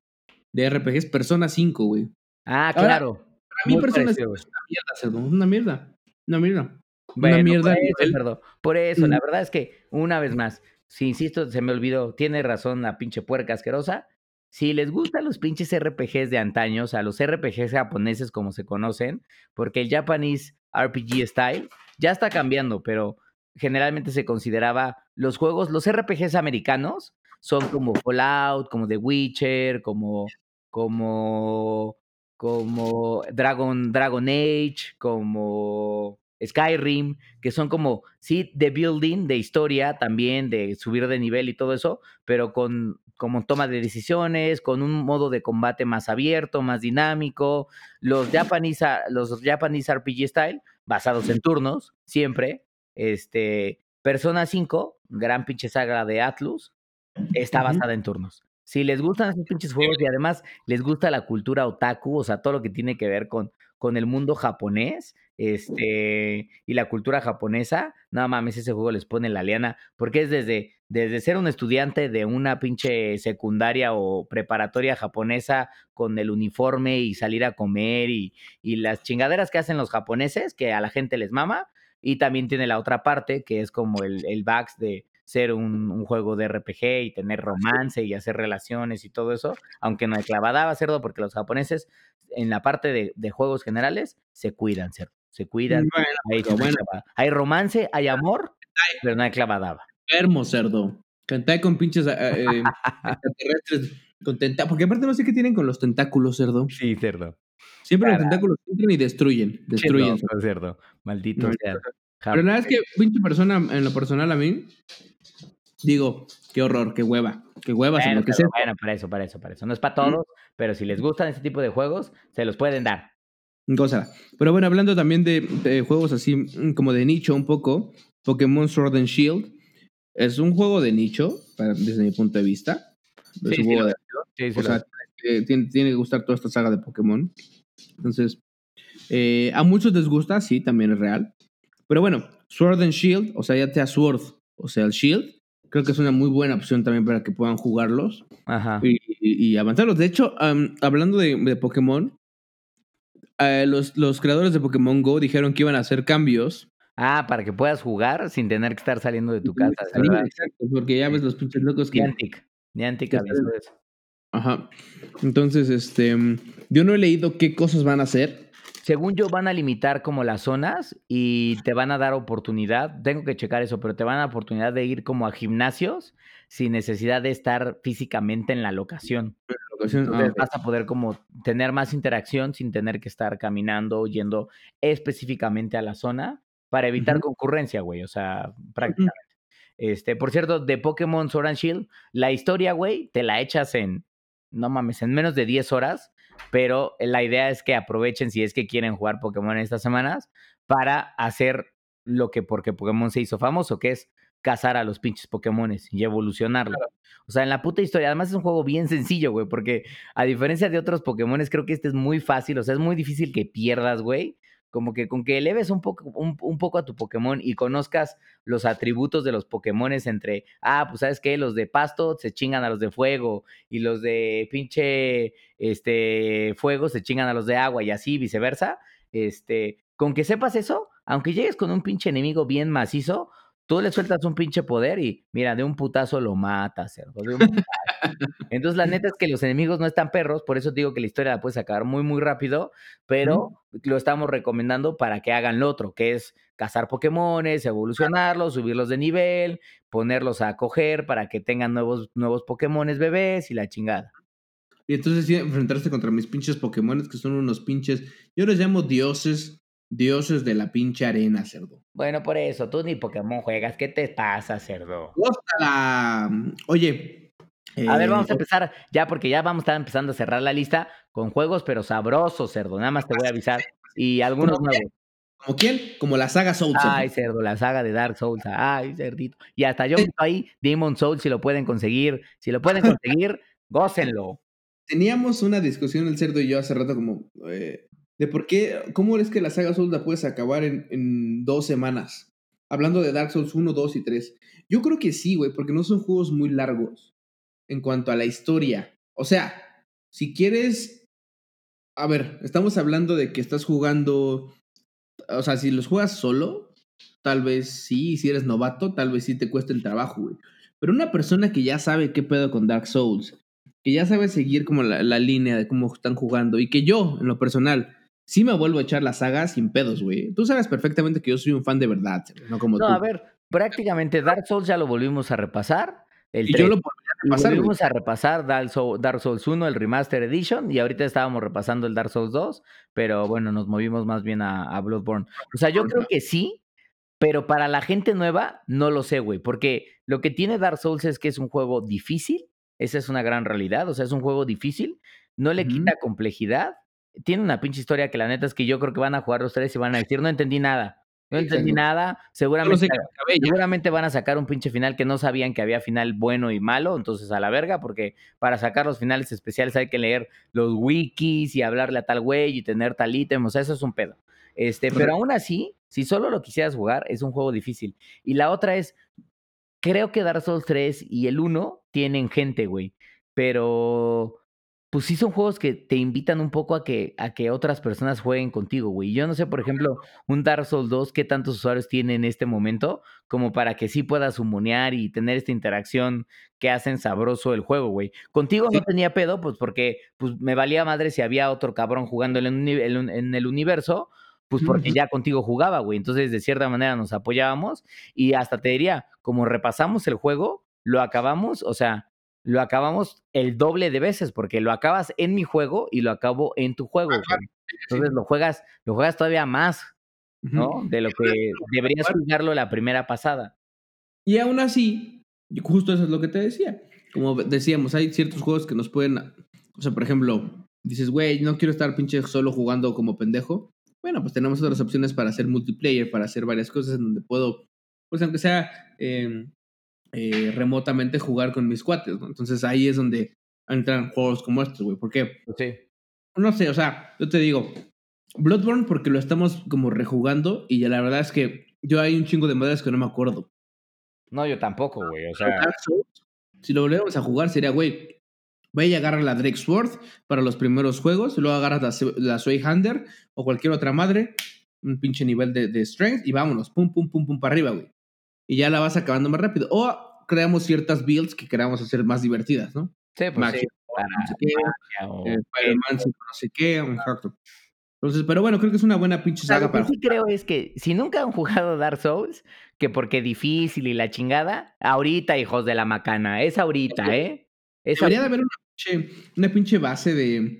RPGs, Persona 5, güey. Ah, claro. Para mí Persona 5 es una mierda, cerdo. Una mierda. Una mierda. una mierda. Por eso, por eso la verdad es que, una vez más, si insisto, se me olvidó, tiene razón la pinche puerca asquerosa. Si les gustan los pinches RPGs de antaño, o sea, los RPGs japoneses como se conocen, porque el Japanese RPG Style ya está cambiando, pero generalmente se consideraba los juegos, los RPGs americanos son como Fallout, como The Witcher, como como, como Dragon, Dragon Age, como Skyrim, que son como, sí, de building, de historia también, de subir de nivel y todo eso, pero con como toma de decisiones, con un modo de combate más abierto, más dinámico. Los Japanese, los Japanese RPG style, basados en turnos, siempre. Este, Persona 5, gran pinche saga de Atlus, está basada en turnos si les gustan esos pinches juegos y además les gusta la cultura otaku, o sea, todo lo que tiene que ver con, con el mundo japonés, este, y la cultura japonesa, nada mames, ese juego les pone la liana, porque es desde, desde ser un estudiante de una pinche secundaria o preparatoria japonesa con el uniforme y salir a comer y, y las chingaderas que hacen los japoneses, que a la gente les mama, Y también tiene la otra parte, que es como el, el backs de ser un, juego de RPG y tener romance y hacer relaciones y todo eso, aunque no hay clavada, cerdo, porque los japoneses en la parte de, juegos generales se cuidan, cerdo. Se cuidan. hay, romance, hay amor, pero no hay clavadaba. Hermo, cerdo. Cantai con pinches eh, eh, extraterrestres con Porque aparte no sé qué tienen con los tentáculos, cerdo. Sí, cerdo. Siempre los tentáculos entran y destruyen. Destruyen. cerdo. Maldito sea. Pero la verdad es que, pinche persona, en lo personal a mí, digo, qué horror, qué hueva. Qué hueva, bueno, lo que sea. Bueno, para eso, para eso, para eso. No es para todos, pero si les gustan este tipo de juegos, se los pueden dar. Cosa. Pero bueno, hablando también de, juegos así mm, como de nicho un poco, Pokémon Sword and Shield es un juego de nicho, desde mi punto de vista. Es un juego de o sea, tiene, que gustar toda esta saga de Pokémon. Entonces, eh, a muchos les gusta, sí, también es real. Pero bueno, Sword and Shield, o sea, ya te Sword, o sea, el Shield, creo que es una muy buena opción también para que puedan jugarlos Ajá. Y, avanzarlos. De hecho, hablando de Pokémon, eh, los, los creadores de Pokémon Go dijeron que iban a hacer cambios. Ah, para que puedas jugar sin tener que estar saliendo de tu casa. exacto, porque ya ves los pinches locos que. Niantic. Niantic eso. Ajá. Entonces, este. Yo no he leído qué cosas van a hacer. Según yo, van a limitar como las zonas y te van a dar oportunidad. Tengo que checar eso, pero te van a dar oportunidad de ir como a gimnasios sin necesidad de estar físicamente en la locación. Ah, vas a poder como tener más interacción sin tener que estar caminando o yendo específicamente a la zona para evitar concurrencia, güey. O sea, prácticamente. Este, por cierto, de Pokémon Sword and Shield, la historia, güey, te la echas en, no mames, en menos de 10 horas, pero la idea es que aprovechen si es que quieren jugar Pokémon estas semanas para hacer lo que porque Pokémon se hizo famoso, que es cazar a los pinches Pokémones y evolucionarlo. O sea, en la puta historia, además es un juego bien sencillo, güey, porque a diferencia de otros Pokémones, creo que este es muy fácil, o sea, es muy difícil que pierdas, güey. Como que con que eleves un poco, un, poco a tu Pokémon y conozcas los atributos de los Pokémones entre, ah, pues sabes qué, los de pasto se chingan a los de fuego y los de pinche este, fuego se chingan a los de agua y así viceversa. Este, con que sepas eso, aunque llegues con un pinche enemigo bien macizo, Tú le sueltas un pinche poder y, mira, de un putazo lo matas. Entonces, la neta es que los enemigos no están perros, por eso digo que la historia la puedes acabar muy, muy rápido, pero lo estamos recomendando para que hagan lo otro, que es cazar Pokémones, evolucionarlos, subirlos de nivel, ponerlos a coger para que tengan nuevos, nuevos Pokémones bebés y la chingada. Y entonces sí, enfrentarse contra mis pinches Pokémones, que son unos pinches, yo les llamo dioses, Dioses de la pinche arena, cerdo. Bueno, por eso, tú ni Pokémon juegas. ¿Qué te pasa, cerdo? Oye. a ver, vamos a eh, empezar ya, porque ya vamos a estar empezando a cerrar la lista con juegos, pero sabrosos, cerdo. Nada más te voy a avisar. Y algunos nuevos. ¿Como quién? Como la saga Souls. Ay, cerdo, la saga de Dark Souls. Ay, cerdito. Y hasta yo ahí Demon Souls, si lo pueden conseguir. Si lo pueden conseguir, gócenlo. Teníamos una discusión el cerdo y yo hace rato como, eh, de por qué, cómo es que la saga Souls la puedes acabar en, dos semanas. Hablando de Dark Souls 1, 2 y 3. Yo creo que sí, güey, porque no son juegos muy largos en cuanto a la historia. O sea, si quieres... A ver, estamos hablando de que estás jugando... O sea, si los juegas solo, tal vez sí, si eres novato, tal vez sí te cueste el trabajo, güey. Pero una persona que ya sabe qué pedo con Dark Souls, que ya sabe seguir como la, la, línea de cómo están jugando, y que yo, en lo personal, sí me vuelvo a echar la saga sin pedos, güey. Tú sabes perfectamente que yo soy un fan de verdad, no como tú. No, a ver, prácticamente Dark Souls ya lo volvimos a repasar. El y yo lo volví a repasar. Volvimos a repasar Dark Souls 1, el Remaster Edition, y ahorita estábamos repasando el Dark Souls 2, pero bueno, nos movimos más bien a, a Bloodborne. O sea, yo creo que sí, pero para la gente nueva, no lo sé, güey, porque lo que tiene Dark Souls es que es un juego difícil, esa es una gran realidad, o sea, es un juego difícil, no le quita complejidad, tiene una pinche historia que la neta es que yo creo que van a jugar los tres y van a decir, no entendí nada. No entendí nada. Seguramente, seguramente van a sacar un pinche final que no sabían que había final bueno y malo. Entonces, a la verga, porque para sacar los finales especiales hay que leer los wikis y hablarle a tal güey y tener tal ítem. O sea, eso es un pedo. Este, pero aún así, si solo lo quisieras jugar, es un juego difícil. Y la otra es, creo que Dark Souls 3 y el 1 tienen gente, güey. Pero pues sí son juegos que te invitan un poco a que, a que otras personas jueguen contigo, güey. Yo no sé, por ejemplo, un Dark Souls 2, qué tantos usuarios tiene en este momento, como para que sí puedas humonear y tener esta interacción que hacen sabroso el juego, güey. Contigo no tenía pedo, pues porque pues, me valía madre si había otro cabrón jugando en, en el universo, pues porque ya contigo jugaba, güey. Entonces, de cierta manera nos apoyábamos y hasta te diría, como repasamos el juego, lo acabamos, o sea, lo acabamos el doble de veces, porque lo acabas en mi juego y lo acabo en tu juego. Entonces lo juegas, lo juegas todavía más, ¿no? De lo que deberías jugarlo la primera pasada. Y aún así, justo eso es lo que te decía. Como decíamos, hay ciertos juegos que nos pueden. O sea, por ejemplo, dices, güey, no quiero estar pinche solo jugando como pendejo. Bueno, pues tenemos otras opciones para hacer multiplayer, para hacer varias cosas en donde puedo, pues aunque sea eh, eh, remotamente jugar con mis cuates, ¿no? Entonces ahí es donde entran juegos como estos, güey. ¿Por qué? Sí. No sé, o sea, yo te digo, Bloodborne porque lo estamos como rejugando y ya la verdad es que yo hay un chingo de madres que no me acuerdo. No, yo tampoco, güey. O sea, si lo volvemos a jugar sería, güey, Vaya y agarra la Drake Sword para los primeros juegos, luego agarras la, la Hander o cualquier otra madre, un pinche nivel de, de, strength y vámonos, pum, pum, pum, pum para arriba, güey y ya la vas acabando más rápido. O creamos ciertas builds que queramos hacer más divertidas, ¿no? Sí, pues sí. no sé qué, no sé qué, Entonces, pero bueno, creo que es una buena pinche saga para. Lo que sí creo es que si nunca han jugado Dark Souls, que porque difícil y la chingada, ahorita, hijos de la macana, es ahorita, ¿eh? Es Debería de haber una pinche, una pinche base de.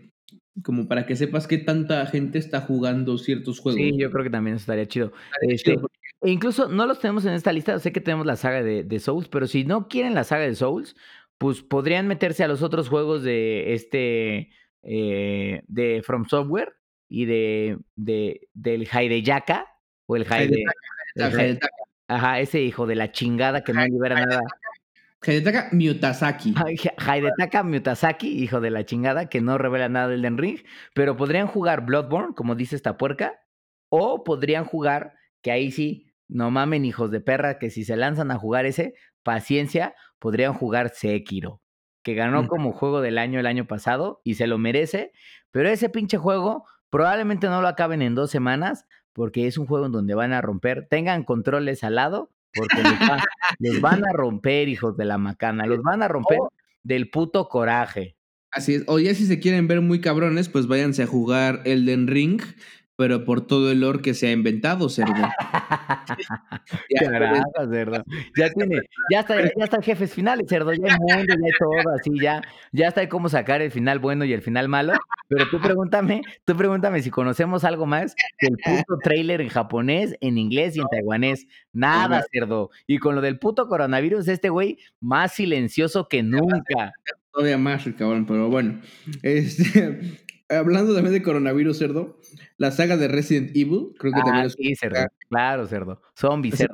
Como para que sepas qué tanta gente está jugando ciertos juegos. Sí, yo creo que también estaría chido. Este, e incluso no los tenemos en esta lista, sé que tenemos la saga de, Souls, pero si no quieren la saga de Souls, pues podrían meterse a los otros juegos de este eh, de From Software y de, de del Haideyaka o el Haide, Ajá, ese hijo de la chingada que no libera nada. Haidetaka Miyutasaki. Haidetaka Miyutasaki, hijo de la chingada, que no revela nada del Den Ring, pero podrían jugar Bloodborne, como dice esta puerca, o podrían jugar, que ahí sí, no mamen, hijos de perra, que si se lanzan a jugar ese, paciencia, podrían jugar Sekiro, que ganó como juego del año el año pasado y se lo merece, pero ese pinche juego probablemente no lo acaben en dos semanas porque es un juego en donde van a romper, tengan controles al lado, porque les, van a romper, hijos de la macana, los van a romper oh. del puto coraje. Así es, o ya si se quieren ver muy cabrones, pues váyanse a jugar Elden Ring, pero por todo el lore que se ha inventado, cerdo. ya, cerdo. Ya tiene, ya está, ya está el jefe final, cerdo, ya hay mundo, ya hay todo, así, ya, ya está cómo sacar el final bueno y el final malo. Pero tú pregúntame, tú pregúntame si conocemos algo más que el puto trailer en japonés, en inglés y en taiwanés. Nada, cerdo. Y con lo del puto coronavirus, este güey más silencioso que nunca. Todavía más, cabrón, pero bueno. Este, hablando también de coronavirus, cerdo, la saga de Resident Evil, creo que también ah, es. Sí, cerdo. Claro, cerdo. Zombies, cerdo.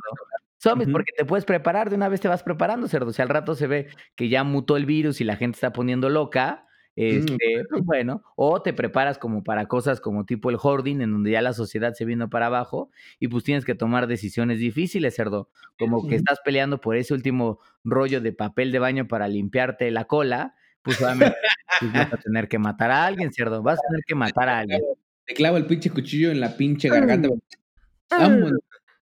Zombies, porque te puedes preparar, de una vez te vas preparando, cerdo. Si al rato se ve que ya mutó el virus y la gente está poniendo loca, mm, este, pues bueno, o te preparas como para cosas como tipo el hoarding, en donde ya la sociedad se vino para abajo y pues tienes que tomar decisiones difíciles, cerdo. Como que estás peleando por ese último rollo de papel de baño para limpiarte la cola pues obviamente pues, vas a tener que matar a alguien, cerdo. Vas a tener que matar a alguien. Te clavo el pinche cuchillo en la pinche garganta. Vámonos.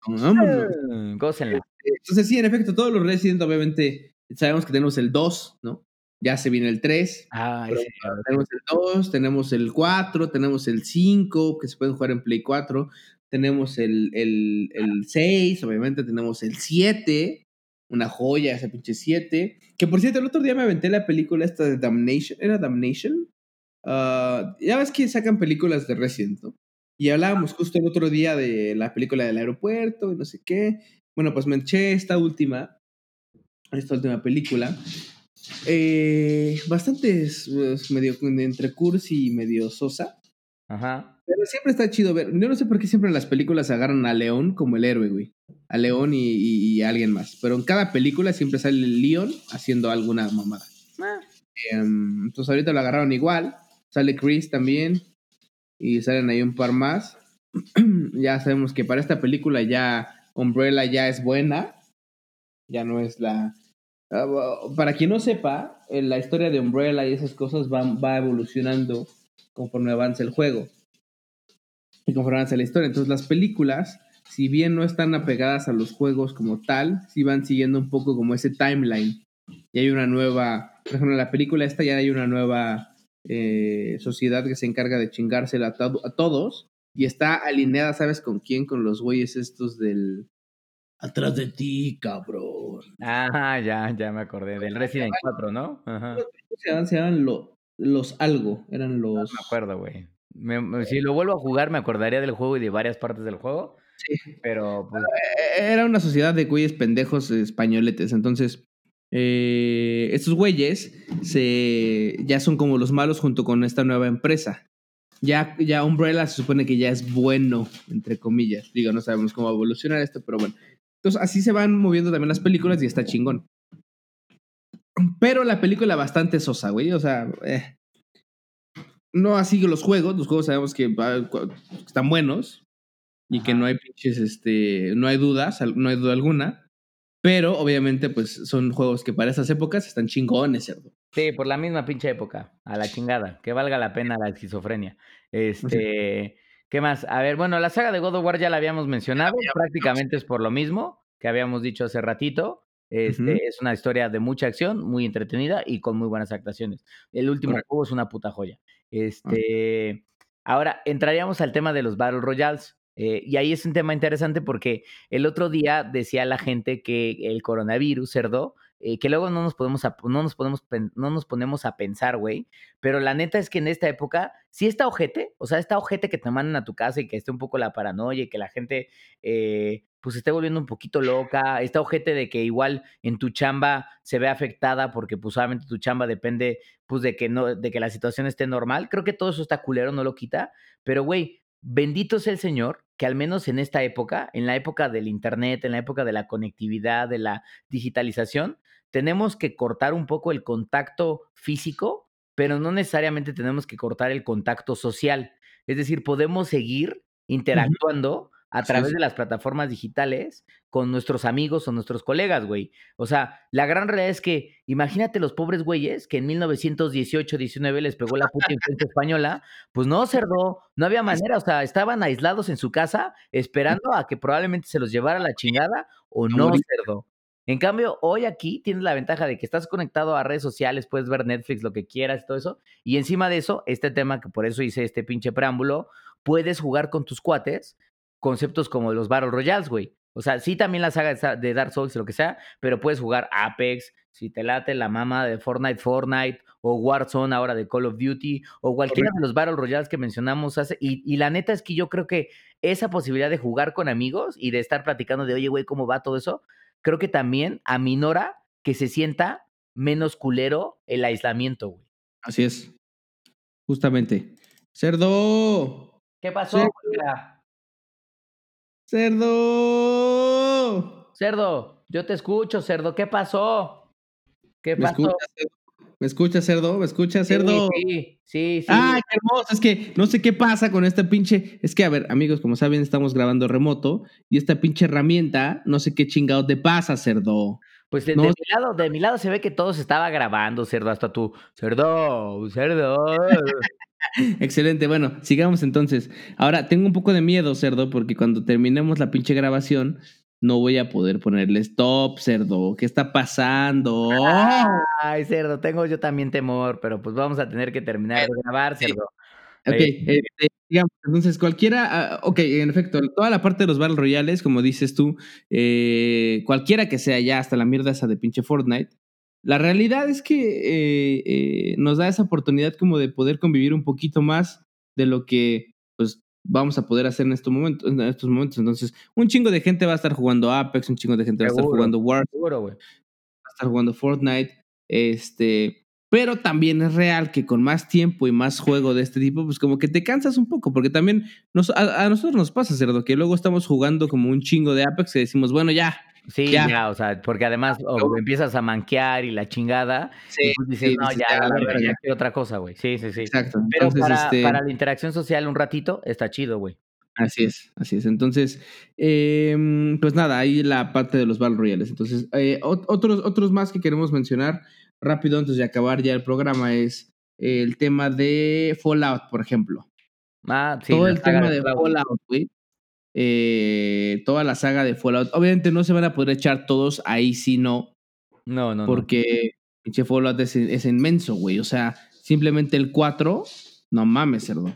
Vámonos. Gócenla. Este, entonces, sí, en efecto, todos los Resident, obviamente, sabemos que tenemos el 2, ¿no? Ya se viene el 3. Ah, tenemos el 2, tenemos el 4, tenemos el 5, que se pueden jugar en Play 4. Tenemos el, el, el 6, obviamente, tenemos el 7, una joya ese pinche 7. Que por cierto, el otro día me aventé la película esta de Damnation. ¿Era Damnation? Uh, ya ves que sacan películas de Resident, ¿no? Y hablábamos justo el otro día de la película del aeropuerto y no sé qué. Bueno, pues me eché esta última, esta última película. Eh, bastante pues, medio entre cursi y medio sosa. Ajá. Pero siempre está chido ver. Yo no sé por qué siempre en las películas agarran a León como el héroe, güey. A León y, a alguien más. Pero en cada película siempre sale León haciendo alguna mamada. Ah. Em, entonces ahorita lo agarraron igual. Sale Chris también. Y salen ahí un par más. ya sabemos que para esta película ya Umbrella ya es buena. Ya no es la, Ah, para quien no sepa, la historia de Umbrella y esas cosas va, va evolucionando conforme avanza el juego y conforme avanza la historia. Entonces las películas, si bien no están apegadas a los juegos como tal, sí van siguiendo un poco como ese timeline. Y hay una nueva, por ejemplo, en la película esta ya hay una nueva eh, sociedad que se encarga de chingársela a, a todos y está alineada, ¿sabes con quién? Con los güeyes estos del... Atrás de ti, cabrón. Ah, ya, ya me acordé. Del Resident 4, ¿no? Ajá. Se llaman, los algo. Eran los. No me acuerdo, güey. si lo vuelvo a jugar, me acordaría del juego y de varias partes del juego. Sí. Pero. Pues e, era una sociedad de güeyes pendejos españoletes. Entonces, eh, estos güeyes se, ya son como los malos junto con esta nueva empresa. Ya, ya Umbrella se supone que ya es bueno, entre comillas. Digo, no sabemos cómo va a evolucionar esto, pero bueno. Entonces, así se van moviendo también las películas y está chingón. Pero la película bastante sosa, güey. O sea, eh. no así los juegos. Los juegos sabemos que están buenos y que no hay pinches, este, no hay dudas, no hay duda alguna. Pero obviamente, pues son juegos que para esas épocas están chingones, cerdo. Sí, por la misma pinche época, a la chingada, que valga la pena la esquizofrenia. Este, ¿qué más? A ver, bueno, la saga de God of War ya la habíamos mencionado, prácticamente es por lo mismo que habíamos dicho hace ratito. Este, Es una historia de mucha acción, muy entretenida y con muy buenas actuaciones. El último juego es una puta joya. Este, Ahora, entraríamos al tema de los Battle Royales. Eh, y ahí es un tema interesante porque el otro día decía la gente que el coronavirus, cerdo, eh, que luego no nos podemos no nos podemos no nos ponemos a pensar, güey, pero la neta es que en esta época si está ojete, o sea, está ojete que te manden a tu casa y que esté un poco la paranoia y que la gente eh, pues esté volviendo un poquito loca, está ojete de que igual en tu chamba se ve afectada porque pues solamente tu chamba depende pues de que no de que la situación esté normal. Creo que todo eso está culero, no lo quita, pero güey, bendito sea el Señor que al menos en esta época, en la época del Internet, en la época de la conectividad, de la digitalización, tenemos que cortar un poco el contacto físico, pero no necesariamente tenemos que cortar el contacto social. Es decir, podemos seguir interactuando a través de las plataformas digitales con nuestros amigos o nuestros colegas, güey. O sea, la gran realidad es que imagínate los pobres güeyes que en 1918-19 les pegó la puta influencia española, pues no, cerdo, no había manera, o sea, estaban aislados en su casa esperando a que probablemente se los llevara la chingada o no, cerdo. En cambio, hoy aquí tienes la ventaja de que estás conectado a redes sociales, puedes ver Netflix, lo que quieras, todo eso. Y encima de eso, este tema que por eso hice este pinche preámbulo, puedes jugar con tus cuates conceptos como los Battle Royales, güey. O sea, sí también la saga de Dark Souls, lo que sea, pero puedes jugar Apex, si te late la mama de Fortnite, Fortnite, o Warzone ahora de Call of Duty, o cualquiera de los Battle Royales que mencionamos hace. Y, y, la neta es que yo creo que esa posibilidad de jugar con amigos y de estar platicando de, oye, güey, ¿cómo va todo eso? creo que también aminora que se sienta menos culero el aislamiento, güey. Así es. Justamente. Cerdo. ¿Qué pasó? Cerdo. Cerdo. yo te escucho, cerdo. ¿Qué pasó? ¿Qué pasó? ¿Me escuchas, cerdo? ¿Me escuchas, cerdo? Sí, sí, sí. Ah, qué hermoso. Es que no sé qué pasa con esta pinche. Es que, a ver, amigos, como saben, estamos grabando remoto y esta pinche herramienta, no sé qué chingado te pasa, cerdo. Pues de, mi lado, de mi lado se ve que todo se estaba grabando, cerdo, hasta tú. Cerdo, cerdo. Excelente, bueno, sigamos entonces. Ahora, tengo un poco de miedo, cerdo, porque cuando terminemos la pinche grabación, no voy a poder ponerle stop, cerdo. ¿Qué está pasando? Ay, cerdo, tengo yo también temor, pero pues vamos a tener que terminar de grabar, cerdo. Ok, este, digamos, entonces cualquiera, ah, ok, en efecto, toda la parte de los Battle Royales, como dices tú, eh, cualquiera que sea ya, hasta la mierda esa de pinche Fortnite, la realidad es que eh, eh, nos da esa oportunidad como de poder convivir un poquito más de lo que pues vamos a poder hacer en estos momentos. En estos momentos. Entonces, un chingo de gente va a estar jugando Apex, un chingo de gente va a estar jugando War, va a estar jugando Fortnite, este, pero también es real que con más tiempo y más juego de este tipo, pues como que te cansas un poco, porque también nos, a, nosotros nos pasa, cerdo, que luego estamos jugando como un chingo de Apex y decimos, bueno, ya. Sí, ya, o sea, porque además empiezas a manquear y la chingada, sí, y pues dices, no, ya, ya, ya, otra cosa, güey. Sí, sí, sí. Exacto. Pero para, este para la interacción social un ratito, está chido, güey. Así es, así es. Entonces, em, pues nada, ahí la parte de los Battle Royales. Entonces, eh, otros, otros más que queremos mencionar rápido antes de acabar ya el programa es el tema de Fallout, por ejemplo. Ah, sí. Todo el tema de Fallout, güey. Eh, toda la saga de Fallout. Obviamente no se van a poder echar todos, ahí sí no. No, no, Porque pinche Fallout es, es inmenso, güey. O sea, simplemente el 4, no mames, cerdo.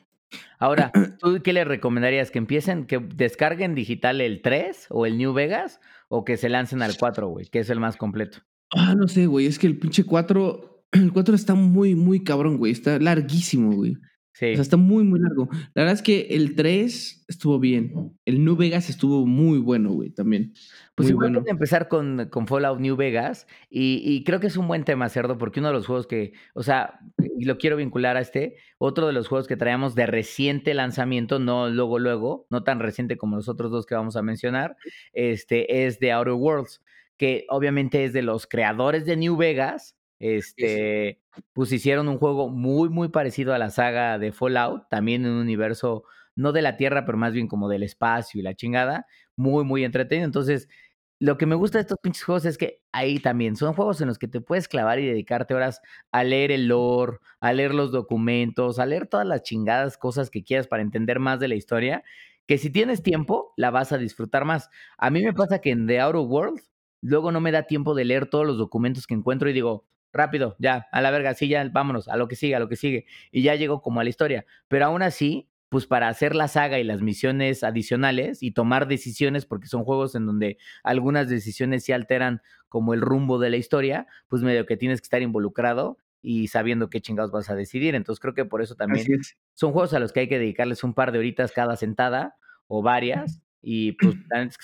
Ahora, ¿tú qué le recomendarías? ¿Que empiecen, que descarguen digital el 3 o el New Vegas o que se lancen al 4, güey, que es el más completo? Ah, no sé, güey, es que el pinche 4, el 4 está muy, muy cabrón, güey, está larguísimo, güey. Sí. O sea, está muy, muy largo. La verdad es que el 3 estuvo bien. El New Vegas estuvo muy bueno, güey, también. Pues igual bueno. empezar con, con, Fallout New Vegas. Y, y, creo que es un buen tema, Cerdo, porque uno de los juegos que, o sea, y lo quiero vincular a este, otro de los juegos que traíamos de reciente lanzamiento, no luego, luego, no tan reciente como los otros dos que vamos a mencionar, este, es The Outer Worlds, que obviamente es de los creadores de New Vegas, este, pues hicieron un juego muy, muy parecido a la saga de Fallout, también en un universo, no de la Tierra, pero más bien como del espacio y la chingada, muy, muy entretenido. Entonces, lo que me gusta de estos pinches juegos es que ahí también son juegos en los que te puedes clavar y dedicarte horas a leer el lore, a leer los documentos, a leer todas las chingadas cosas que quieras para entender más de la historia, que si tienes tiempo, la vas a disfrutar más. A mí me pasa que en The Outer World, luego no me da tiempo de leer todos los documentos que encuentro y digo, rápido, ya, a la verga, sí, ya, vámonos, a lo que sigue, a lo que sigue. Y ya llego como a la historia. Pero aún así, pues para hacer la saga y las misiones adicionales y tomar decisiones, porque son juegos en donde algunas decisiones se alteran como el rumbo de la historia, pues medio que tienes que estar involucrado y sabiendo qué chingados vas a decidir. Entonces creo que por eso también son juegos a los que hay que dedicarles un par de horitas cada sentada o varias y pues varias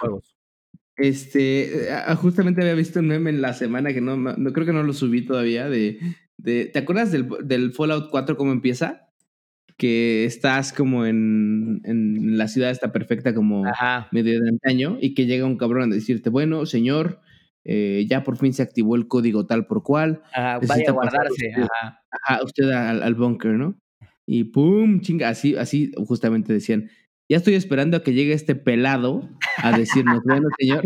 juegos. Este, justamente había visto un meme en la semana que no, no creo que no lo subí todavía de, de ¿te acuerdas del, del Fallout 4 cómo empieza? Que estás como en, en la ciudad está perfecta como medio de antaño y que llega un cabrón a decirte, bueno, señor, eh, ya por fin se activó el código tal por cual. vaya a guardarse. Usted, ajá. usted al, al búnker, ¿no? Y pum, chinga, así, así justamente decían, ya estoy esperando a que llegue este pelado a decirnos, bueno, señor,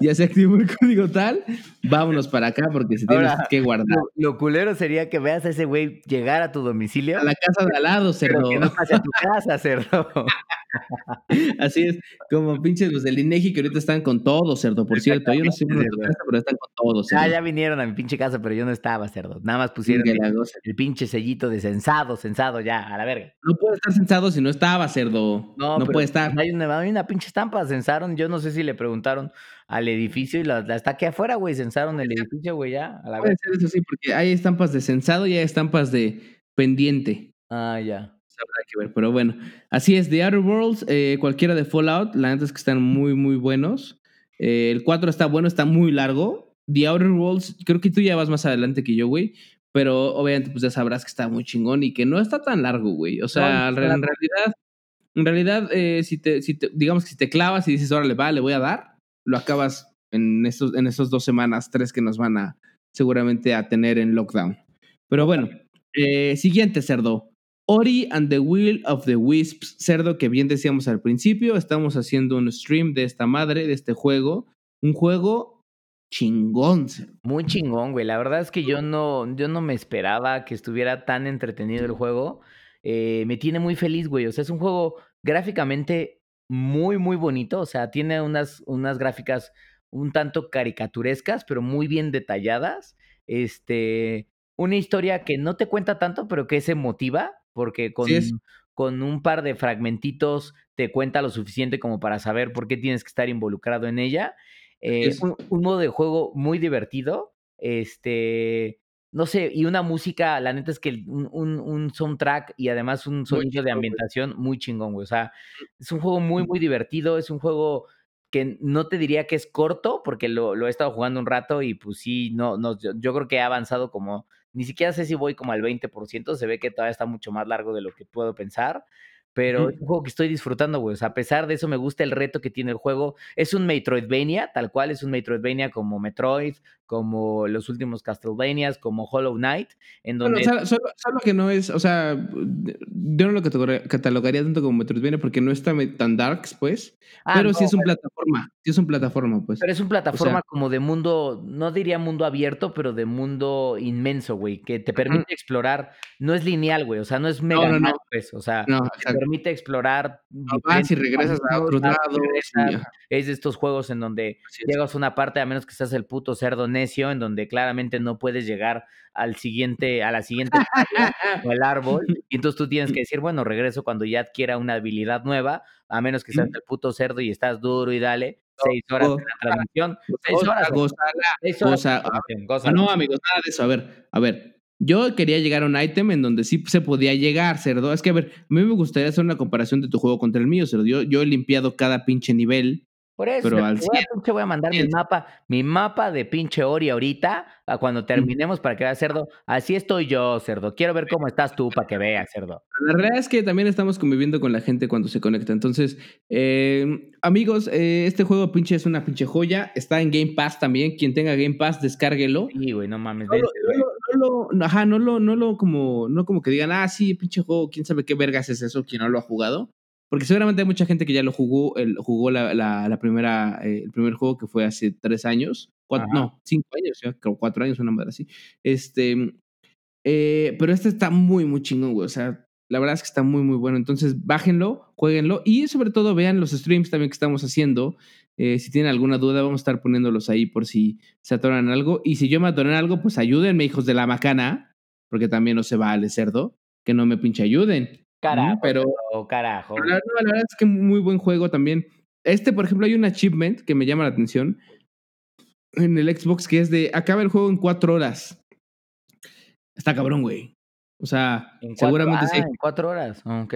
ya se activó el código tal, vámonos para acá porque se tiene que guardar. Lo, culero sería que veas a ese güey llegar a tu domicilio. A la casa de al lado, cerdo. que no pase a tu casa, cerdo. Así es, como pinches los del INEGI que ahorita están con todo, cerdo, por cierto. Yo no sé tu casa, pero están con todo, cerdo. Ah, ya vinieron a mi pinche casa, pero yo no estaba, cerdo. Nada más pusieron el, pinche sellito de censado, censado ya, a la verga. No puede estar censado si no estaba, cerdo. No, no puede estar. Hay una, hay una pinche estampa, censaron. Yo no sé si le preguntaron al edificio y la, está aquí afuera, güey. Censaron el edificio, güey, ya. A la puede ser eso sí, porque hay estampas de censado y hay estampas de pendiente. Ah, ya habrá que ver, pero bueno. Así es, The Outer Worlds, eh, cualquiera de Fallout, la neta es que están muy, muy buenos. Eh, el 4 está bueno, está muy largo. The Outer Worlds, creo que tú ya vas más adelante que yo, güey. Pero obviamente, pues ya sabrás que está muy chingón y que no está tan largo, güey. O sea, en realidad, en realidad, eh, si, te, si te, digamos que si te clavas y dices, órale, va, le voy a dar, lo acabas en estos, en estos dos semanas, tres que nos van a seguramente a tener en lockdown. Pero bueno, siguiente cerdo. Ori and the Will of the Wisps, cerdo que bien decíamos al principio, estamos haciendo un stream de esta madre, de este juego, un juego chingón. Muy chingón, güey. La verdad es que yo no, yo no me esperaba que estuviera tan entretenido el juego. Eh, me tiene muy feliz, güey. O sea, es un juego gráficamente muy, muy bonito. O sea, tiene unas, unas gráficas un tanto caricaturescas, pero muy bien detalladas. Este, una historia que no te cuenta tanto, pero que es emotiva porque con, con un par de fragmentitos te cuenta lo suficiente como para saber por qué tienes que estar involucrado en ella. Eh, un, modo de juego muy divertido, este, no sé, y una música, la neta es que un, un, soundtrack y además un sonido de ambientación muy chingón, güey. O sea, es un juego muy, muy divertido, es un juego que no te diría que es corto, porque lo, lo he estado jugando un rato y pues sí, no, no, yo creo que ha avanzado como ni siquiera sé si voy como al 20%, se ve que todavía está mucho más largo de lo que puedo pensar, pero es un juego que estoy disfrutando, güey. O sea, a pesar de eso, me gusta el reto que tiene el juego. Es un Metroidvania, tal cual, es un Metroidvania como Metroid, como los últimos Castlevanias, como Hollow Knight, en donde... solo, que no es, o sea, yo no lo catalogaría tanto como Metroidvania porque no está tan darks, pues, ah, pero sí es un plataforma, sí es un plataforma, pues. Pero es un plataforma como de mundo, no diría mundo abierto, pero de mundo inmenso, güey, que te permite explorar, no es lineal, güey, o sea, no es mega no, no, pues, o sea, te permite explorar... Vas y regresas a otros lados. Es de estos juegos en donde llegas a una parte, a menos que seas el puto cerdo en donde claramente no puedes llegar al siguiente, a la siguiente o el árbol, y entonces tú tienes que decir, bueno, regreso cuando ya adquiera una habilidad nueva, a menos que seas el puto cerdo y estás duro y dale, seis horas de la transmisión, seis horas. Ah, no, amigos, nada de eso. A ver, a ver. Yo quería llegar a un ítem en donde sí se podía llegar, cerdo. Es que, a ver, a mí me gustaría hacer una comparación de tu juego contra el mío, cerdo. Yo, yo he limpiado cada pinche nivel por eso, voy, a, voy a mandar mi mapa, mi mapa de pinche Ori ahorita, a cuando terminemos para que veas, cerdo. Así estoy yo, cerdo. Quiero ver cómo estás tú para que veas, cerdo. La realidad es que también estamos conviviendo con la gente cuando se conecta. Entonces, eh, amigos, eh, este juego pinche es una pinche joya. Está en Game Pass también. Quien tenga Game Pass, descárguelo. Sí, güey, no mames. No, lo, no, ajá, no lo, no lo como, no como que digan, ah, sí, pinche juego, quién sabe qué vergas es eso, quien no lo ha jugado. Porque seguramente hay mucha gente que ya lo jugó, el, jugó la, la, primera, eh, el primer juego que fue hace tres años, no, cinco años, ya, creo cuatro años, una madre así. Este, eh, pero este está muy, muy chingón, güey. O sea, la verdad es que está muy, muy bueno. Entonces, bájenlo, jueguenlo y sobre todo vean los streams también que estamos haciendo. Eh, si tienen alguna duda, vamos a estar poniéndolos ahí por si se atoran algo. Y si yo me atoran algo, pues ayúdenme, hijos de la macana, porque también no se vale cerdo, que no me pinche ayuden. Carajo, pero, carajo. la, verdad es que muy buen juego también. Este, por ejemplo, hay un achievement que me llama la atención en el Xbox que es de acaba el juego en cuatro horas. Está cabrón, güey. O sea, seguramente sí. Ah, en cuatro horas, ok.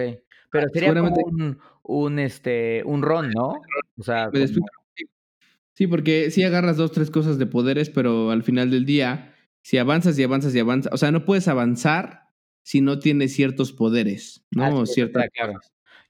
Pero sería como un, un, este, un ron, ¿no? O sea, sí, porque sí agarras dos, tres cosas de poderes, pero al final del día, si avanzas y avanzas y avanzas, o sea, no puedes avanzar si no tiene ciertos poderes, ¿no? Cierta...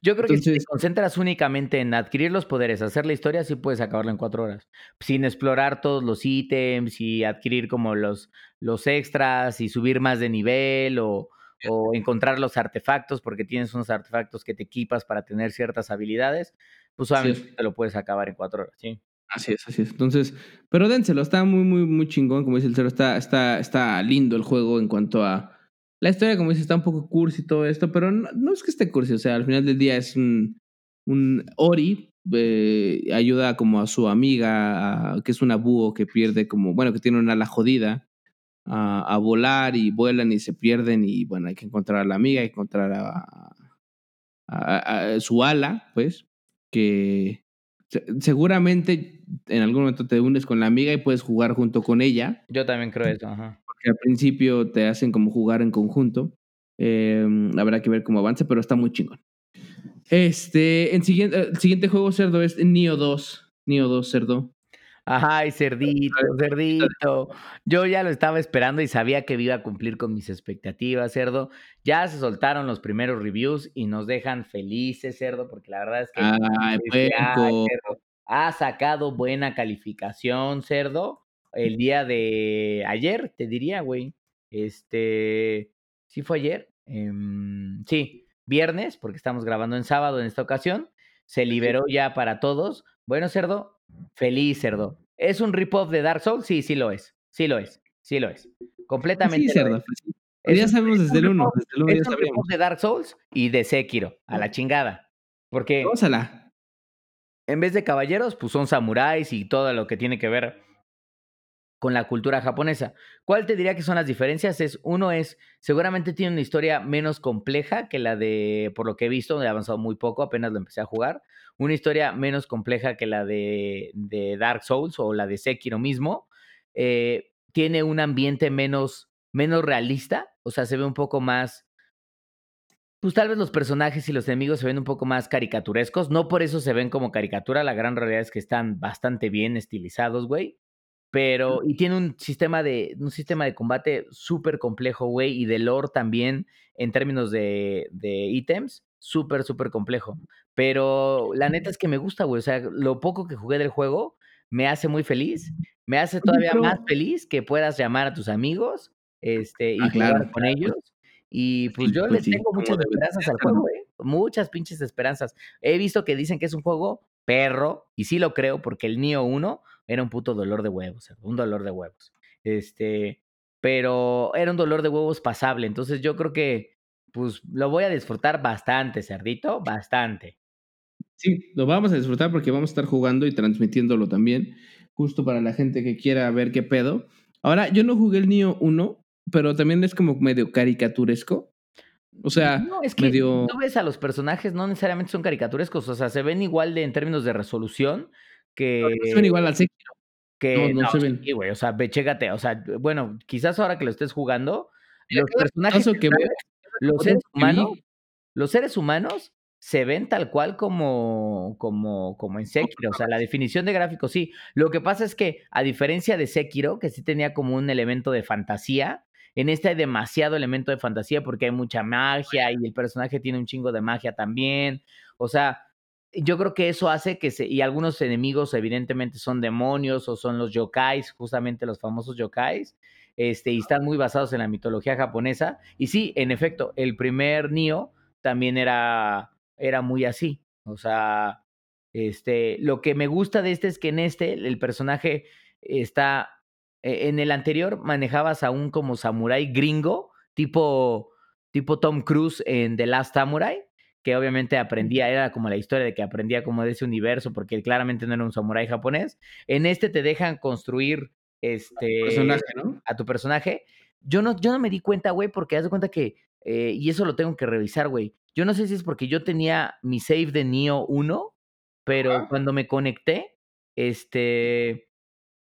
Yo creo que si te concentras únicamente en adquirir los poderes, hacer la historia, sí puedes acabarlo en cuatro horas. Sin explorar todos los ítems y adquirir como los, los extras y subir más de nivel o, o encontrar los artefactos, porque tienes unos artefactos que te equipas para tener ciertas habilidades, pues obviamente te lo puedes acabar en cuatro horas, ¿sí? Así es, así es. Entonces, pero dénselo, está muy, muy, muy chingón, como dice el cero, está, está, está lindo el juego en cuanto a la historia, como dices, está un poco cursi y todo esto, pero no, es que esté cursi, o sea, al final del día es un, un Ori, eh, ayuda como a su amiga, que es una búho que pierde como, bueno, que tiene una ala jodida, a, volar y vuelan y se pierden y bueno, hay que encontrar a la amiga, hay que encontrar a, a su ala, pues, que seguramente en algún momento te unes con la amiga y puedes jugar junto con ella. Yo también creo eso, ajá al principio te hacen como jugar en conjunto. Em, habrá que ver cómo avance, pero está muy chingón. Este, en siguiente, el siguiente juego cerdo es Nio 2. Nio 2, cerdo. Ay, cerdito, cerdito. Yo ya lo estaba esperando y sabía que iba a cumplir con mis expectativas, cerdo. Ya se soltaron los primeros reviews y nos dejan felices, cerdo, porque la verdad es que Ay, ha sacado buena calificación, cerdo el día de ayer, te diría, güey. Este, ¿sí fue ayer? Em, sí, viernes, porque estamos grabando en sábado en esta ocasión. Se liberó ya para todos. Bueno, cerdo, feliz cerdo. ¿Es un rip-off de Dark Souls? Sí, sí lo es. Sí lo es. Sí lo es. Completamente. Sí, cerdo. ya sabemos desde el 1. Desde el 1 es un rip-off de Dark Souls y de Sekiro. A la chingada. Porque. Gózala. En vez de caballeros, pues son samuráis y todo lo que tiene que ver con la cultura japonesa. ¿Cuál te diría que son las diferencias? Es uno es seguramente tiene una historia menos compleja que la de por lo que he visto, he avanzado muy poco, apenas lo empecé a jugar, una historia menos compleja que la de, de Dark Souls o la de Sekiro mismo. Eh, tiene un ambiente menos menos realista, o sea, se ve un poco más pues tal vez los personajes y los enemigos se ven un poco más caricaturescos, no por eso se ven como caricatura, la gran realidad es que están bastante bien estilizados, güey. Pero, y tiene un sistema de, un sistema de combate súper complejo, güey, y de lore también en términos de, de ítems. súper, súper complejo. Pero la neta es que me gusta, güey. O sea, lo poco que jugué del juego me hace muy feliz. Me hace todavía más feliz que puedas llamar a tus amigos este, y ah, con ellos. Y pues yo les tengo muchas esperanzas al juego, ¿eh? Muchas pinches esperanzas. He visto que dicen que es un juego perro, y sí lo creo, porque el Nio 1 era un puto dolor de huevos, un dolor de huevos. Este, pero era un dolor de huevos pasable. Entonces yo creo que, pues, lo voy a disfrutar bastante, cerdito, bastante. Sí, lo vamos a disfrutar porque vamos a estar jugando y transmitiéndolo también, justo para la gente que quiera ver qué pedo. Ahora, yo no jugué el Nio 1, pero también es como medio caricaturesco. O sea, no, es que tú ves a los personajes, no necesariamente son caricaturescos, o sea, se ven igual de en términos de resolución que. No, se ven igual al Sekiro. Que no, no, se ven. Sí, güey, o sea, ve, chécate, o sea, bueno, quizás ahora que lo estés jugando, los personajes. Que los seres humanos, los seres humanos se ven tal cual como, como, como en Sekiro. O sea, la definición de gráfico sí. Lo que pasa es que, a diferencia de Sekiro, que sí tenía como un elemento de fantasía, en este hay demasiado elemento de fantasía porque hay mucha magia y el personaje tiene un chingo de magia también. O sea, yo creo que eso hace que se, y algunos enemigos evidentemente son demonios o son los yokais, justamente los famosos yokais, este, y están muy basados en la mitología japonesa. Y sí, en efecto, el primer Nio también era, era muy así. O sea, este, lo que me gusta de este es que en este el personaje está e, en el anterior manejabas a un como samurái gringo, tipo, tipo Tom Cruise en The Last Samurai, que obviamente aprendía, era como la historia de que aprendía como de ese universo, porque claramente no era un samurái japonés. En este te dejan construir este a tu personaje. Yo no, yo no me di cuenta, güey, porque haz de cuenta que, eh, y eso lo tengo que revisar, güey. Yo no sé si es porque yo tenía mi save de Neo 1, pero cuando me conecté, este,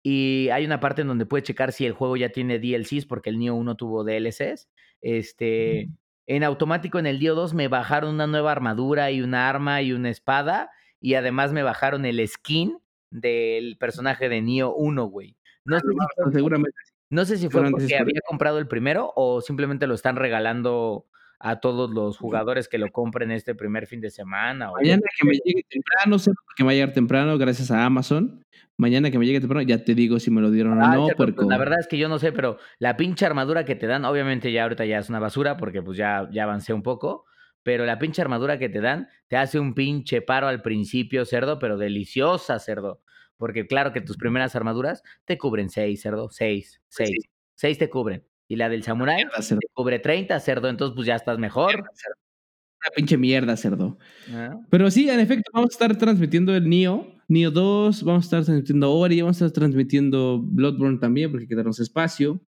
y hay una parte en donde puedes checar si el juego ya tiene DLCs, porque el Neo 1 tuvo DLCs. Este, En automático en el Neo 2 me bajaron una nueva armadura y una arma y una espada. Y además me bajaron el skin del personaje de Neo 1, güey. No, sé, si seguramente. no sé si fue porque había comprado el primero o simplemente lo están regalando a todos los jugadores que lo compren este primer fin de semana. Mañana que me llegue temprano, sé que me va a llegar temprano gracias a Amazon mañana que me llegue temprano, ya te digo si me lo dieron o ah, no. La verdad es que yo no sé, pero la pinche armadura que te dan, obviamente ya ahorita ya es una basura porque pues ya, ya avancé un poco, pero la pinche armadura que te dan te hace un pinche paro al principio, cerdo, pero deliciosa, cerdo. Porque claro que tus primeras armaduras te cubren seis, cerdo, seis, pues seis. Seis te cubren. Y la del samurai te cubre 30, cerdo, entonces pues ya estás mejor. Una pinche mierda, cerdo. Ah. Pero sí, en efecto, vamos a estar transmitiendo el NIO Neo 2, vamos a estar transmitiendo Ori, vamos a estar transmitiendo Bloodborne también, porque quedarnos espacio.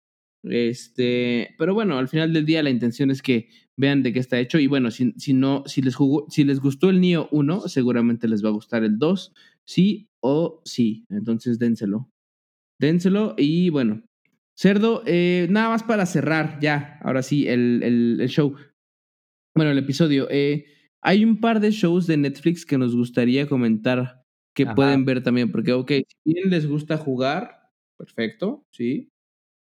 Este, pero bueno, al final del día la intención es que vean de qué está hecho. Y bueno, si, si no, si les jugó, si les gustó el Neo 1, seguramente les va a gustar el 2, sí o sí. Entonces dénselo. Dénselo. Y bueno, Cerdo, eh, nada más para cerrar ya, ahora sí, el, el, show. Bueno, el episodio. Eh, hay un par de shows de Netflix que nos gustaría comentar que pueden ver también, porque, ok, si bien les gusta jugar, perfecto, sí,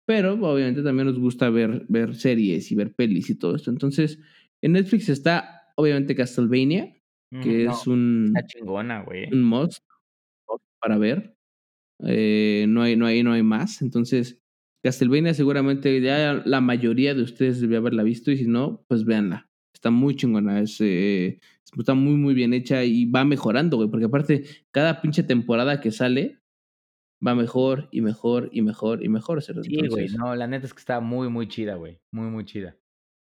pero obviamente también nos gusta ver, ver series y ver pelis y todo esto. Entonces, en Netflix está, obviamente, Castlevania, que es un... chingona, güey. Un must para ver. Eh, no, hay, no, hay, no hay más. Entonces, Castlevania seguramente ya la mayoría de ustedes debe haberla visto y si no, pues véanla. Está muy chingona. Es, eh, está muy, muy bien hecha y va mejorando, güey. Porque aparte, cada pinche temporada que sale va mejor y mejor y mejor y mejor. Sí, güey. No, la neta es que está muy, muy chida, güey. Muy, muy chida.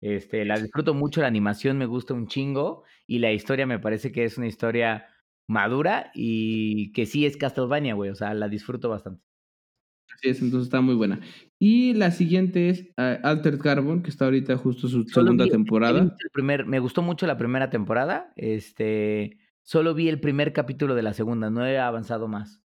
Este, la disfruto mucho, la animación me gusta un chingo y la historia me parece que es una historia madura y que sí es Castlevania, güey. O sea, la disfruto bastante. Así es, entonces está muy buena. Y la siguiente es uh, Altered Carbon, que está ahorita justo su segunda temporada. El primer, me gustó mucho la primera temporada. Este, solo vi el primer capítulo de la segunda, no he avanzado más.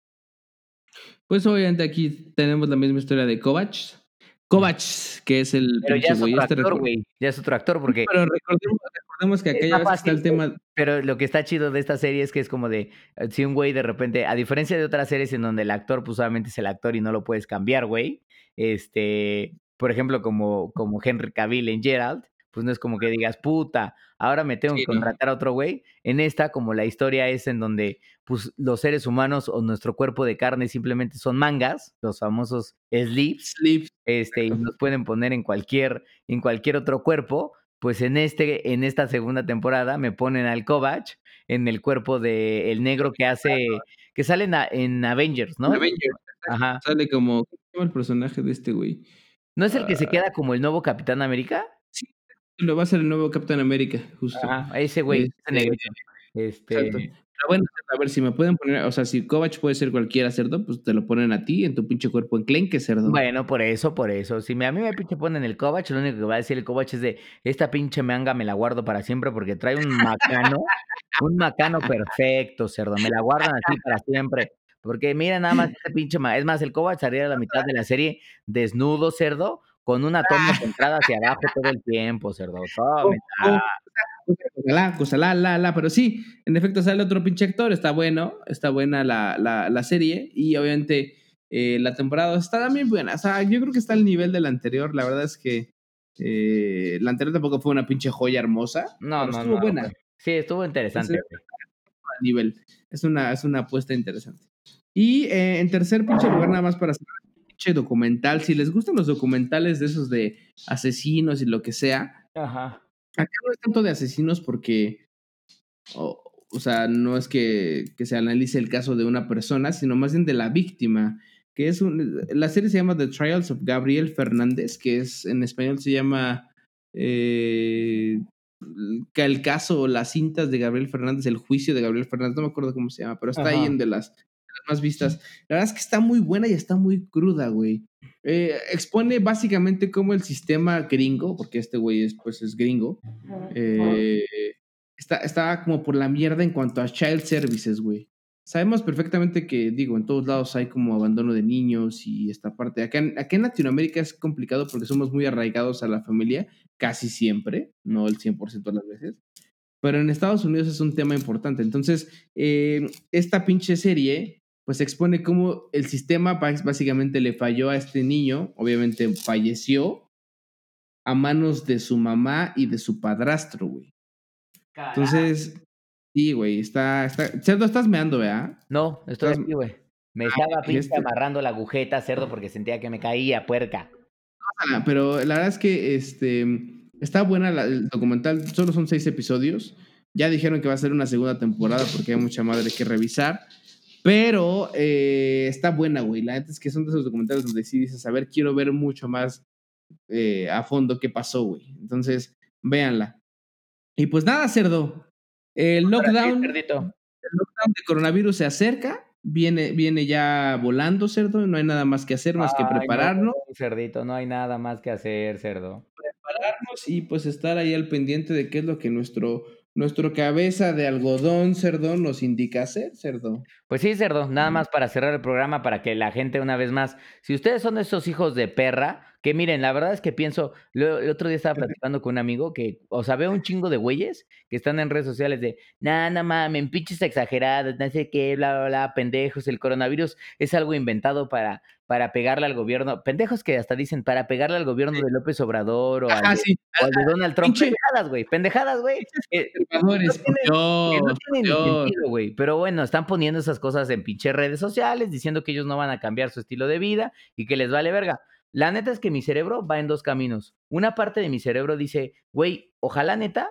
Pues obviamente aquí tenemos la misma historia de Kovacs, Kovacs, que es el pero ya es otro este actor, güey. Ya es otro actor, porque. Pero recordemos, que aquella vez está el tema. Pero lo que está chido de esta serie es que es como de. Eh, si un güey de repente. A diferencia de otras series en donde el actor, pues solamente es el actor y no lo puedes cambiar, güey. Este. Por ejemplo, como, como Henry Cavill en Gerald, pues no es como que digas, puta, ahora me tengo que contratar a otro güey. En esta, como la historia es en donde pues los seres humanos o nuestro cuerpo de carne simplemente son mangas, los famosos sleeves, este, y nos pueden poner en cualquier, en cualquier otro cuerpo, pues en este, en esta segunda temporada me ponen al Kovac en el cuerpo de el negro que hace, que sale en, en Avengers, ¿no? Avengers. Ajá. Sale como, ¿cómo el personaje de este güey? ¿No es el que se ah. queda como el nuevo Capitán América? Lo va a ser el nuevo Capitán América, justo. Ah, ese güey, este, negrito. Este... bueno, a ver, si me pueden poner, o sea, si Kovac puede ser cualquiera cerdo, pues te lo ponen a ti en tu pinche cuerpo en que cerdo. Bueno, por eso, por eso. Si a mí me pinche ponen el Kovac, lo único que va a decir el Kovac es de esta pinche meanga me la guardo para siempre porque trae un macano, un macano perfecto, cerdo. Me la guardan así para siempre. Porque mira nada más este pinche es más, el Kovac salía a la mitad de la serie desnudo, cerdo, con una toma centrada hacia abajo todo el tiempo, cerdo. la, la, la, la, pero sí, en efecto sale otro pinche actor, está bueno, está buena la, la, la serie y obviamente eh, la temporada está también buena, o sea, yo creo que está al nivel de la anterior, la verdad es que eh, la anterior tampoco fue una pinche joya hermosa, no, no, estuvo buena. Sí, estuvo interesante. nivel, es una, es una apuesta interesante. Y eh, en tercer pinche lugar, nada más para pinche documental. Si les gustan los documentales de esos de asesinos y lo que sea. Ajá. Acá no es tanto de asesinos porque. O, sea, no es que, se analice el caso de una persona, sino más bien de la víctima. Que es un, la serie se llama The Trials of Gabriel Fernández, que es en español se llama eh, el caso o las cintas de Gabriel Fernández, el juicio de Gabriel Fernández, no me acuerdo cómo se llama, pero está ahí en de las más vistas. La verdad es que está muy buena y está muy cruda, güey. Eh, expone básicamente cómo el sistema gringo, porque este güey es, pues, es gringo, eh, está, está como por la mierda en cuanto a child services, güey. Sabemos perfectamente que, digo, en todos lados hay como abandono de niños y esta parte. Acá en, en Latinoamérica es complicado porque somos muy arraigados a la familia, casi siempre, no el 100% de las veces. Pero en Estados Unidos es un tema importante. Entonces, eh, esta pinche serie pues expone cómo el sistema básicamente le falló a este niño, obviamente falleció a manos de su mamá y de su padrastro, güey. Entonces, sí, güey, está, está... Cerdo, estás meando, ¿verdad? No, estoy aquí, güey. Me ah, estaba pinche este amarrando la agujeta, cerdo, porque sentía que me caía, puerca. pero la verdad es que este está buena el documental, solo son seis episodios. Ya dijeron que va a ser una segunda temporada porque hay mucha madre que revisar. Pero eh, está buena, güey. La neta es que son de esos documentales donde sí dices, a ver, quiero ver mucho más eh, a fondo qué pasó, güey. Entonces, véanla. Y pues nada, cerdo. El lockdown, el lockdown de coronavirus se acerca. Viene, viene ya volando, cerdo. No hay nada más que hacer, más que prepararnos. cerdito, no hay nada más que hacer, cerdo. Prepararnos y pues estar ahí al pendiente de qué es lo que nuestro nuestro cabeza de algodón, cerdo, nos indica hacer, cerdo. Pues sí, cerdo, nada más para cerrar el programa, para que la gente una vez más, si ustedes son esos hijos de perra, que miren, la verdad es que pienso, el otro día estaba platicando con un amigo que, o sea, veo un chingo de güeyes que están en redes sociales de, nada, nada mames, pinches exageradas, no sé qué, bla, bla, bla, pendejos, el coronavirus es algo inventado para para pegarle al gobierno, pendejos que hasta dicen para pegarle al gobierno de López Obrador o, al, de, Donald Trump. Pendejadas, güey, pendejadas, güey. Eh, no tienen, sentido, güey. Pero bueno, están poniendo esas cosas en pinche redes sociales, diciendo que ellos no van a cambiar su estilo de vida y que les vale verga. La neta es que mi cerebro va en dos caminos. Una parte de mi cerebro dice, güey, ojalá neta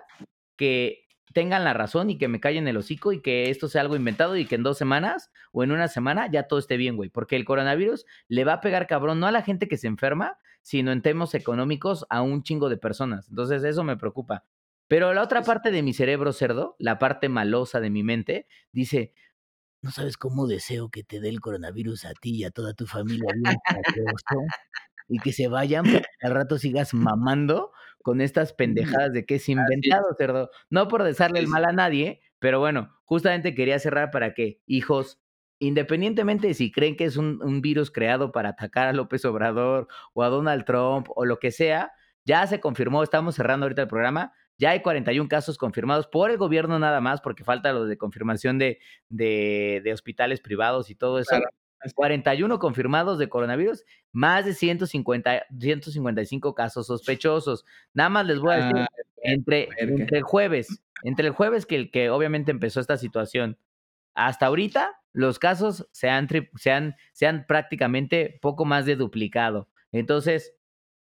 que tengan la razón y que me callen el hocico y que esto sea algo inventado y que en dos semanas o en una semana ya todo esté bien, güey. Porque el coronavirus le va a pegar cabrón no a la gente que se enferma, sino en temas económicos a un chingo de personas. Entonces eso me preocupa. Pero la otra parte de mi cerebro cerdo, la parte malosa de mi mente, dice, no sabes cómo deseo que te dé el coronavirus a ti y a toda tu familia y que se vayan, al rato sigas mamando con estas pendejadas de que es inventado, cerdo. No por desearle el mal a nadie, pero bueno, justamente quería cerrar para que, hijos, independientemente de si creen que es un, un, virus creado para atacar a López Obrador o a Donald Trump o lo que sea, ya se confirmó, estamos cerrando ahorita el programa, ya hay 41 casos confirmados por el gobierno nada más, porque falta lo de confirmación de, de, de hospitales privados y todo eso. 41 confirmados de coronavirus, más de 150, 155 casos sospechosos. Nada más les voy a decir, ah, entre, entre el jueves, entre el jueves que, que obviamente empezó esta situación, hasta ahorita los casos se han, se han, se han prácticamente poco más de duplicado. Entonces,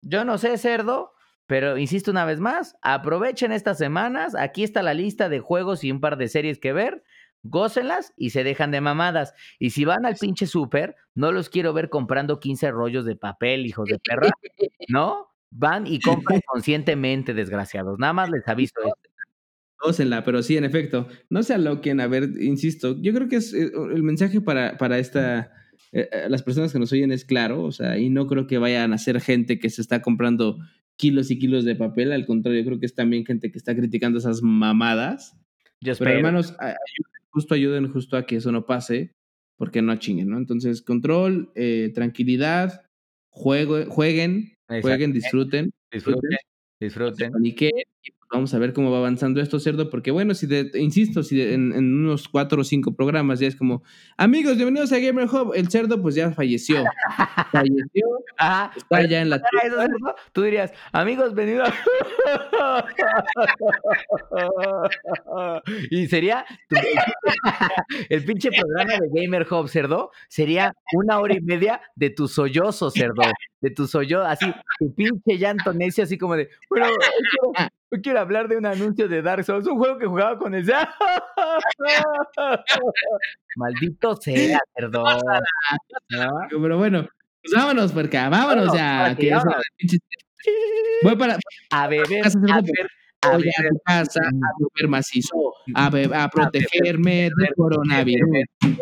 yo no sé, cerdo, pero insisto una vez más, aprovechen estas semanas, aquí está la lista de juegos y un par de series que ver, gócenlas y se dejan de mamadas. Y si van al pinche súper, no los quiero ver comprando 15 rollos de papel, hijos de perra, ¿no? Van y compran conscientemente, desgraciados. Nada más les aviso esto. Gócenla, pero sí, en efecto, no se aloquen, a ver, insisto, yo creo que es eh, el mensaje para, para esta eh, eh, las personas que nos oyen es claro, o sea, y no creo que vayan a ser gente que se está comprando kilos y kilos de papel, al contrario, yo creo que es también gente que está criticando esas mamadas. Pero hermanos, justo ayuden justo a que eso no pase, porque no chinguen, ¿no? Entonces, control, eh, tranquilidad, juego, jueguen, jueguen, disfruten. Disfruten, disfruten. Y que Vamos a ver cómo va avanzando esto, cerdo, porque bueno, si insisto, si en, unos cuatro o cinco programas ya es como, amigos, bienvenidos a Gamer Hub, el cerdo pues ya falleció. falleció. Ajá. Está ya en la Tú dirías, amigos, bienvenidos. y sería el pinche programa de Gamer Hub, cerdo, sería una hora y media de tu sollozo, cerdo. De tu sollozo, así, tu pinche llanto necio, así como de, bueno, yo quiero hablar de un anuncio de Dark Souls, un juego que jugaba con el. Maldito sea, perdón. Pero bueno, pues vámonos, acá, vámonos ya. Voy para. A beber, a. Voy a tu casa a beber macizo, a, a protegerme del coronavirus.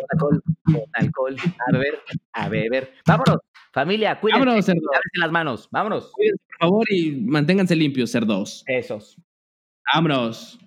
Alcohol, alcohol, a beber, a beber. Vámonos, familia, cuídense. Vámonos, cerdos. las manos, vámonos. Cuídense, por favor, y manténganse limpios, cerdos. Esos. Vámonos.